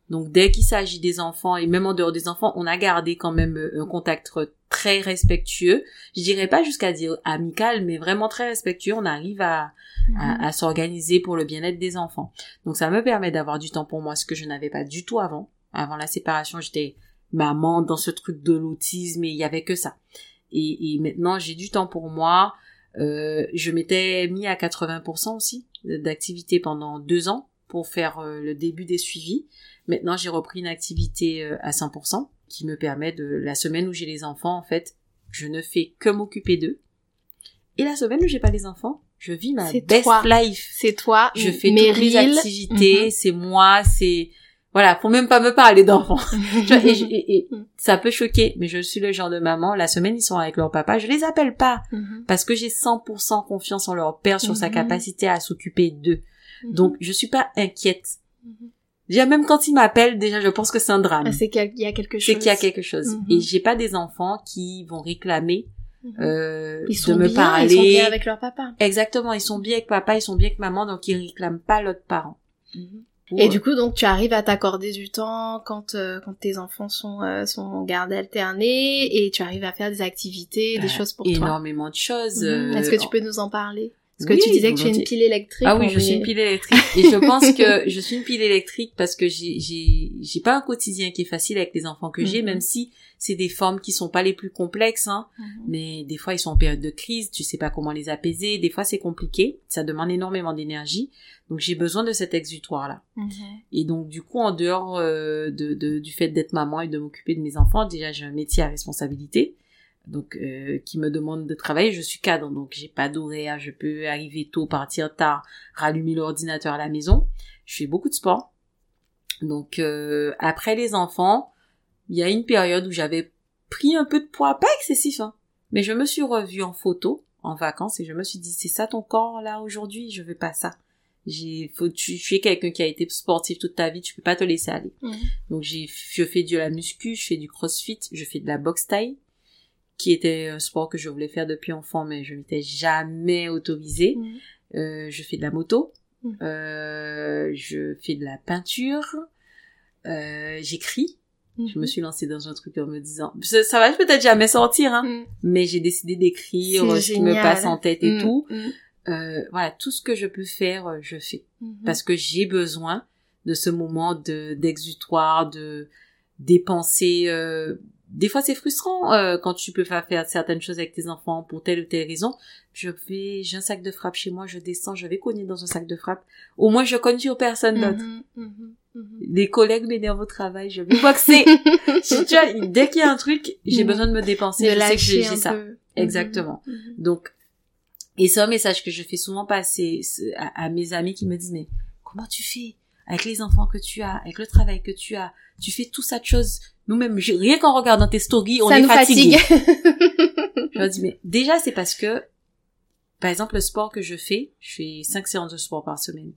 Donc dès qu'il s'agit des enfants et même en dehors des enfants, on a gardé quand même euh, un contact très respectueux. Je dirais pas jusqu'à dire amical, mais vraiment très respectueux. On arrive à, à, mhm. à s'organiser pour le bien-être des enfants. Donc ça me permet d'avoir du temps pour moi, ce que je n'avais pas du tout avant. Avant la séparation, j'étais maman dans ce truc de l'autisme et il y avait que ça et, et maintenant j'ai du temps pour moi. Euh, je m'étais mis à 80% aussi d'activité pendant deux ans pour faire euh, le début des suivis. Maintenant j'ai repris une activité euh, à 100% qui me permet de la semaine où j'ai les enfants en fait je ne fais que m'occuper d'eux. Et la semaine où j'ai pas les enfants, je vis ma best life. C'est toi. Je fais toutes les activités, mhm. c'est moi, c'est voilà, faut même pas me parler d'enfants. et, ça peut choquer, mais je suis le genre de maman, la semaine ils sont avec leur papa, je les appelle pas, mhm. parce que j'ai 100% confiance en leur père sur sa mhm. capacité à s'occuper d'eux. Mhm. Donc, je suis pas inquiète. Déjà, même quand ils m'appellent, déjà, je pense que c'est un drame. Ah, c'est qu'il y a quelque chose. C'est qu'il y a quelque chose. Et j'ai pas des enfants qui vont réclamer euh, ils sont de me parler. Ils sont bien avec leur papa. Exactement, ils sont bien avec papa, ils sont bien avec maman, donc ils réclament pas l'autre parent. Et du coup, donc, tu arrives à t'accorder du temps quand euh, quand tes enfants sont euh, sont en garde alternée et tu arrives à faire des activités, des bah, choses pour toi. Énormément de choses. Mhm. Est-ce que tu peux nous en parler? Parce que tu disais que tu es une pile électrique. Ah oui, je suis une pile électrique. Et je pense que je suis une pile électrique parce que j'ai, j'ai, j'ai pas un quotidien qui est facile avec les enfants que j'ai, mhm. même si c'est des formes qui sont pas les plus complexes, hein. Mhm. Mais des fois, ils sont en période de crise, tu sais pas comment les apaiser. Des fois, c'est compliqué. Ça demande énormément d'énergie. Donc, j'ai besoin de cet exutoire-là. Mhm. Et donc, du coup, en dehors euh, de, de, du fait d'être maman et de m'occuper de mes enfants, déjà, j'ai un métier à responsabilité. Donc euh, qui me demande de travailler. Je suis cadre, donc j'ai pas d'horaire. Je peux arriver tôt, partir tard, rallumer l'ordinateur à la maison. Je fais beaucoup de sport. Donc euh, après les enfants, il y a une période où j'avais pris un peu de poids, pas excessif, hein, mais je me suis revue en photo en vacances et je me suis dit c'est ça ton corps là aujourd'hui, je veux pas ça. J'ai faut tu, tu es quelqu'un qui a été sportif toute ta vie, tu peux pas te laisser aller. Mhm. Donc j'ai je fais de la muscu, je fais du crossfit, je fais de la boxe taille qui était un sport que je voulais faire depuis enfant mais je m'étais jamais autorisée. Mhm. Euh, je fais de la moto, Mhm. euh, je fais de la peinture, euh, j'écris. Je me Mhm. suis lancée dans un truc en me disant, ça, ça va peut-être jamais sortir, hein, mais j'ai décidé d'écrire ce qui me passe en tête et tout. Euh, voilà, tout ce que je peux faire, euh, je fais parce que j'ai besoin de ce moment de d'exutoire, de dépenser. Des fois, c'est frustrant euh, quand tu peux pas faire certaines choses avec tes enfants pour telle ou telle raison. Je vais, j'ai un sac de frappe chez moi, je descends, je vais cogner dans un sac de frappe. Au moins, je cogne sur personne d'autre. Les collègues m'énervent au travail, je vais boxer. Si tu vois, dès qu'il y a un truc, j'ai Mhm. besoin de me dépenser. de je sais que j'ai ça. peu. Exactement. Donc, et c'est un message que je fais souvent passer à, à mes amis qui me disent, mais comment tu fais? Avec les enfants que tu as, avec le travail que tu as, tu fais tout ça de choses. Nous-mêmes, rien qu'en regardant tes stories, on Ça est nous fatigué. fatigue. Je leur dis, mais déjà, c'est parce que, par exemple, le sport que je fais, je fais cinq séances de sport par semaine.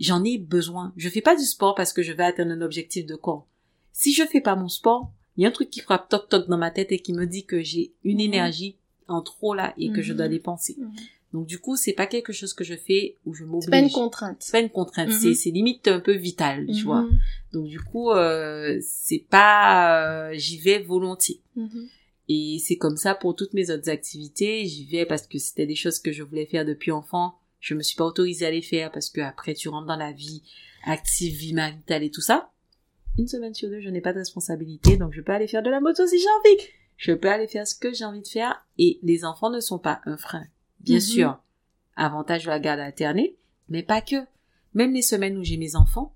J'en ai besoin. Je fais pas du sport parce que je vais atteindre un objectif de corps. Si je fais pas mon sport, il y a un truc qui frappe toc toc dans ma tête et qui me dit que j'ai une Mhm. énergie en trop là et que je Mhm. dois dépenser. Mhm. Donc du coup, c'est pas quelque chose que je fais où je m'oblige. C'est pas une contrainte. C'est pas une contrainte, Mhm. c'est c'est limite un peu vital, tu vois. Mhm. Donc du coup, euh, c'est pas, euh, j'y vais volontiers. Mhm. Et c'est comme ça pour toutes mes autres activités. J'y vais parce que c'était des choses que je voulais faire depuis enfant. Je me suis pas autorisée à les faire parce que après tu rentres dans la vie active, vie maritale et tout ça. Une semaine sur deux, je n'ai pas de responsabilité, donc je peux aller faire de la moto si j'ai envie. Je peux aller faire ce que j'ai envie de faire et les enfants ne sont pas un frein. Bien Mhm. sûr, avantage de la garde alternée, mais pas que. Même les semaines où j'ai mes enfants,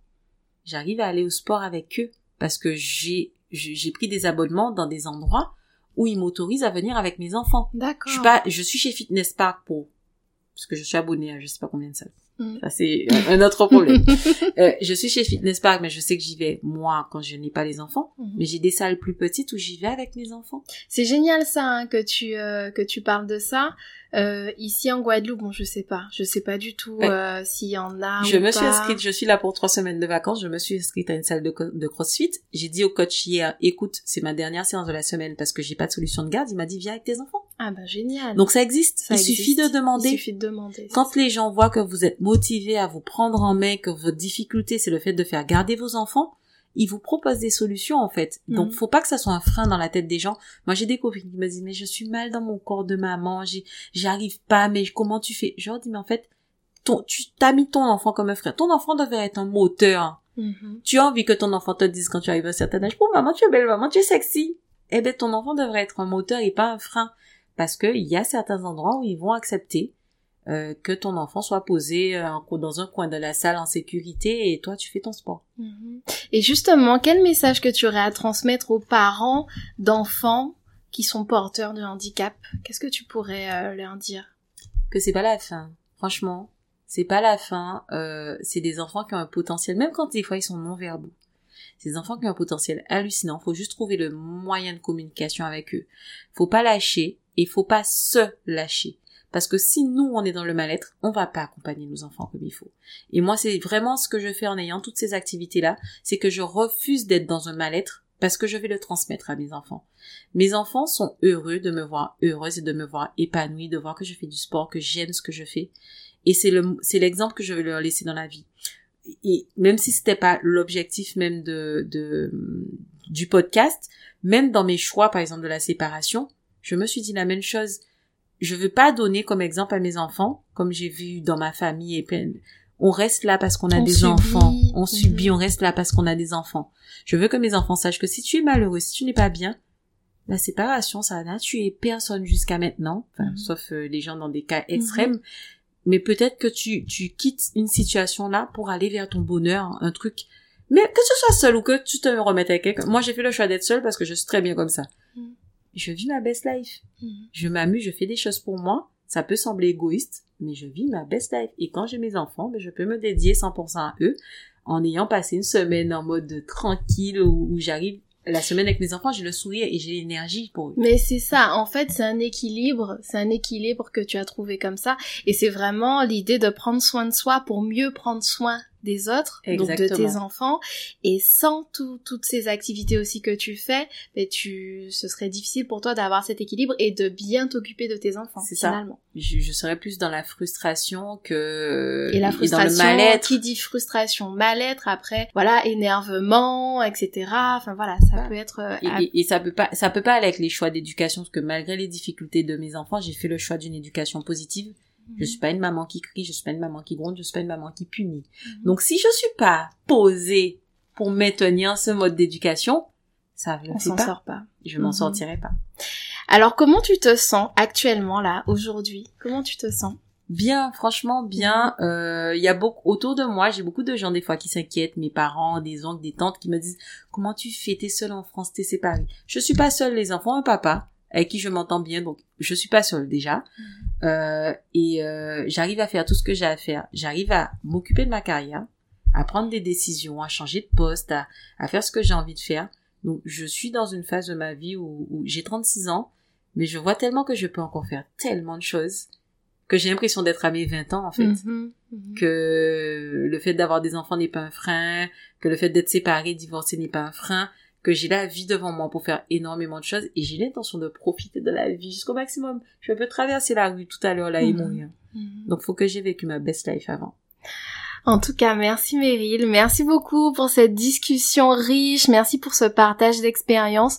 j'arrive à aller au sport avec eux parce que j'ai j'ai j'ai pris des abonnements dans des endroits où ils m'autorisent à venir avec mes enfants. D'accord. Je suis pas, je suis chez Fitness Park pour parce que je suis abonnée à je sais pas combien de salles. Mhm. Ça c'est un autre problème. Euh, je suis chez Fitness Park, mais je sais que j'y vais moi quand je n'ai pas les enfants. Mhm. Mais j'ai des salles plus petites où j'y vais avec mes enfants. C'est génial ça hein, que tu euh, que tu parles de ça. Euh, ici en Guadeloupe, bon je sais pas, je sais pas du tout Ouais. euh, s'il y en a je ou me suis inscrite, je suis là pour trois semaines de vacances. Je me suis inscrite à une salle de, de CrossFit. J'ai dit au coach hier, écoute, c'est ma dernière séance de la semaine parce que j'ai pas de solution de garde. Il m'a dit viens avec tes enfants. Ah bah génial. Donc ça existe. Ça Il suffit de demander. Il suffit de demander. Quand les gens voient que vous êtes motivé à vous prendre en main, que votre difficulté c'est le fait de faire garder vos enfants, ils vous proposent des solutions en fait. Donc Mhm. faut pas que ça soit un frein dans la tête des gens. Moi j'ai des copines qui me disent mais je suis mal dans mon corps de maman, j'arrive pas, mais comment tu fais? Je leur dis mais en fait ton, tu t'as mis ton enfant comme un frère. Ton enfant devrait être un moteur. Mhm. Tu as envie que ton enfant te dise quand tu arrives à un certain âge, oh maman tu es belle, maman tu es sexy. Eh ben ton enfant devrait être un moteur et pas un frein. Parce que il y a certains endroits où ils vont accepter euh, que ton enfant soit posé euh, dans un coin de la salle en sécurité et toi tu fais ton sport. Mhm. Et justement, quel message que tu aurais à transmettre aux parents d'enfants qui sont porteurs de handicap? Qu'est-ce que tu pourrais euh, leur dire? Que c'est pas la fin. Franchement, c'est pas la fin. Euh, c'est des enfants qui ont un potentiel, même quand des fois ils sont non verbaux. C'est des enfants qui ont un potentiel hallucinant. Faut juste trouver le moyen de communication avec eux. Faut pas lâcher et faut pas se lâcher. Parce que si nous, on est dans le mal-être, on va pas accompagner nos enfants comme il faut. Et moi, c'est vraiment ce que je fais en ayant toutes ces activités-là, c'est que je refuse d'être dans un mal-être parce que je vais le transmettre à mes enfants. Mes enfants sont heureux de me voir heureuse et de me voir épanouie, de voir que je fais du sport, que j'aime ce que je fais. Et c'est le, c'est l'exemple que je vais leur laisser dans la vie. Et même si c'était pas l'objectif même de, de, du podcast, même dans mes choix, par exemple, de la séparation, je me suis dit la même chose. Je veux pas donner comme exemple à mes enfants, comme j'ai vu dans ma famille et plein, on reste là parce qu'on a On des subit. enfants. On Mhm. subit, on reste là parce qu'on a des enfants. Je veux que mes enfants sachent que si tu es malheureux, si tu n'es pas bien, la séparation, ça n'a tué personne jusqu'à maintenant, enfin, Mhm. sauf euh, les gens dans des cas extrêmes. Mais peut-être que tu, tu quittes une situation là pour aller vers ton bonheur, un truc. Mais que ce soit seul ou que tu te remettes avec quelqu'un. Moi, j'ai fait le choix d'être seule parce que je suis très bien comme ça. Je vis ma best life. Mhm. Je m'amuse, je fais des choses pour moi. Ça peut sembler égoïste, mais je vis ma best life. Et quand j'ai mes enfants, ben, je peux me dédier 100% à eux en ayant passé une semaine en mode tranquille où, où j'arrive la semaine avec mes enfants, j'ai le sourire et j'ai l'énergie pour eux. Mais c'est ça, en fait, c'est un équilibre, c'est un équilibre que tu as trouvé comme ça, et c'est vraiment l'idée de prendre soin de soi pour mieux prendre soin des autres, donc de tes enfants, et sans tout- toutes ces activités aussi que tu fais, ben tu, ce serait difficile pour toi d'avoir cet équilibre et de bien t'occuper de tes enfants, C'est ça. finalement. Je, je serais plus dans la frustration que Et la dans le frustration, mal-être. qui dit frustration, mal-être, après, voilà, énervement, etc. Enfin voilà, ça Ouais. peut être... euh, Et, et- et ça peut pas, ça peut pas aller avec les choix d'éducation, parce que malgré les difficultés de mes enfants, j'ai fait le choix d'une éducation positive. Je suis pas une maman qui crie, je suis pas une maman qui gronde, je suis pas une maman qui punit. Mhm. Donc si je suis pas posée pour maintenir ce mode d'éducation, ça ne s'en sort pas. Je m'en Mhm. sortirai pas. Alors comment tu te sens actuellement là, aujourd'hui? Comment tu te sens? Bien, franchement, bien. Euh, Il y a beaucoup autour de moi, j'ai beaucoup de gens des fois qui s'inquiètent, mes parents, des oncles, des tantes qui me disent comment tu fais, t'es seule en France, t'es séparée. Je suis pas seule, les enfants, un papa avec qui je m'entends bien, donc je suis pas seule déjà. Euh, et euh, j'arrive à faire tout ce que j'ai à faire. J'arrive à m'occuper de ma carrière, à prendre des décisions, à changer de poste, à, à faire ce que j'ai envie de faire. Donc je suis dans une phase de ma vie où, où j'ai 36 ans, mais je vois tellement que je peux encore faire tellement de choses que j'ai l'impression d'être à mes 20 ans en fait. Mhm, mhm. Que le fait d'avoir des enfants n'est pas un frein, que le fait d'être séparé, divorcé n'est pas un frein, que j'ai la vie devant moi pour faire énormément de choses et j'ai l'intention de profiter de la vie jusqu'au maximum. Je peux traverser la rue tout à l'heure là et Mhm. mourir. Mhm. Donc faut que j'ai vécu ma best life avant. En tout cas, merci Meryl, merci beaucoup pour cette discussion riche, merci pour ce partage d'expérience.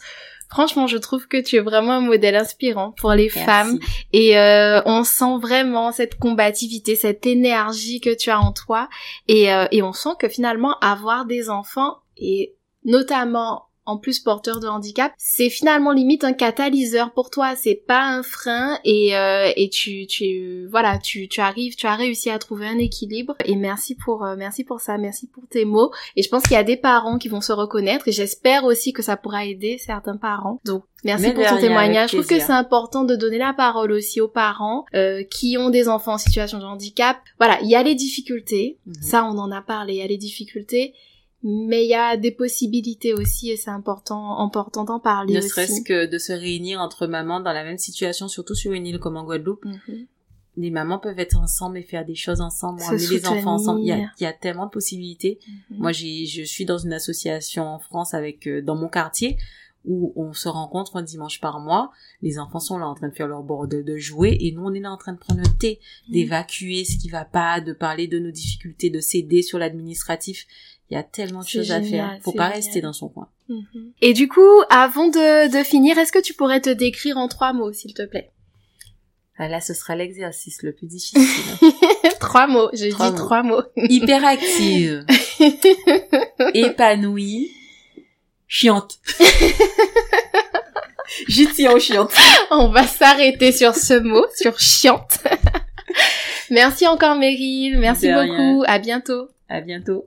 Franchement, je trouve que tu es vraiment un modèle inspirant pour les Merci. femmes et euh, on sent vraiment cette combativité, cette énergie que tu as en toi et, euh, et on sent que finalement avoir des enfants et notamment en plus porteur de handicap, c'est finalement limite un catalyseur pour toi, c'est pas un frein et euh, et tu tu voilà, tu tu arrives, tu as réussi à trouver un équilibre et merci pour euh, merci pour ça, merci pour tes mots et je pense qu'il y a des parents qui vont se reconnaître et j'espère aussi que ça pourra aider certains parents. Donc Merci Mais pour ton témoignage. Je trouve que c'est important de donner la parole aussi aux parents euh, qui ont des enfants en situation de handicap. Voilà, il y a les difficultés, Mhm. ça on en a parlé, il y a les difficultés, mais il y a des possibilités aussi et c'est important, important d'en parler Ne serait-ce que de se réunir entre mamans dans la même situation, surtout sur une île comme en Guadeloupe. Mhm. Les mamans peuvent être ensemble et faire des choses ensemble, Se emmener les enfants ensemble. Il y a, y a tellement de possibilités. Mhm. Moi, j'ai, je suis dans une association en France avec, euh, dans mon quartier, où on se rencontre un dimanche par mois. Les enfants sont là en train de faire leur bord de, jouer et nous, on est là en train de prendre un thé, Mhm. d'évacuer ce qui va pas, de parler de nos difficultés, de s'aider sur l'administratif. Il y a tellement de choses à faire. Faut pas génial. rester dans son coin. Mhm. Et du coup, avant de, de finir, est-ce que tu pourrais te décrire en trois mots, s'il te plaît? Ah, là, ce sera l'exercice le plus difficile. Trois mots, j'ai dit mots. trois mots. Hyperactive, épanouie, chiante. J'y tiens aux chiantes. On va s'arrêter sur ce mot, sur chiante. merci encore Meryl, merci beaucoup, à bientôt. À bientôt.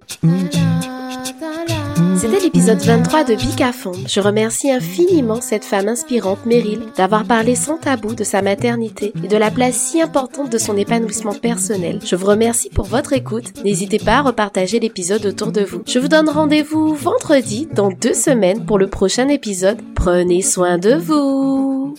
C'était l'épisode 23 de Bic à fond. Je remercie infiniment cette femme inspirante, Meryl, d'avoir parlé sans tabou de sa maternité et de la place si importante de son épanouissement personnel. Je vous remercie pour votre écoute. N'hésitez pas à repartager l'épisode autour de vous. Je vous donne rendez-vous vendredi dans deux semaines pour le prochain épisode. Prenez soin de vous.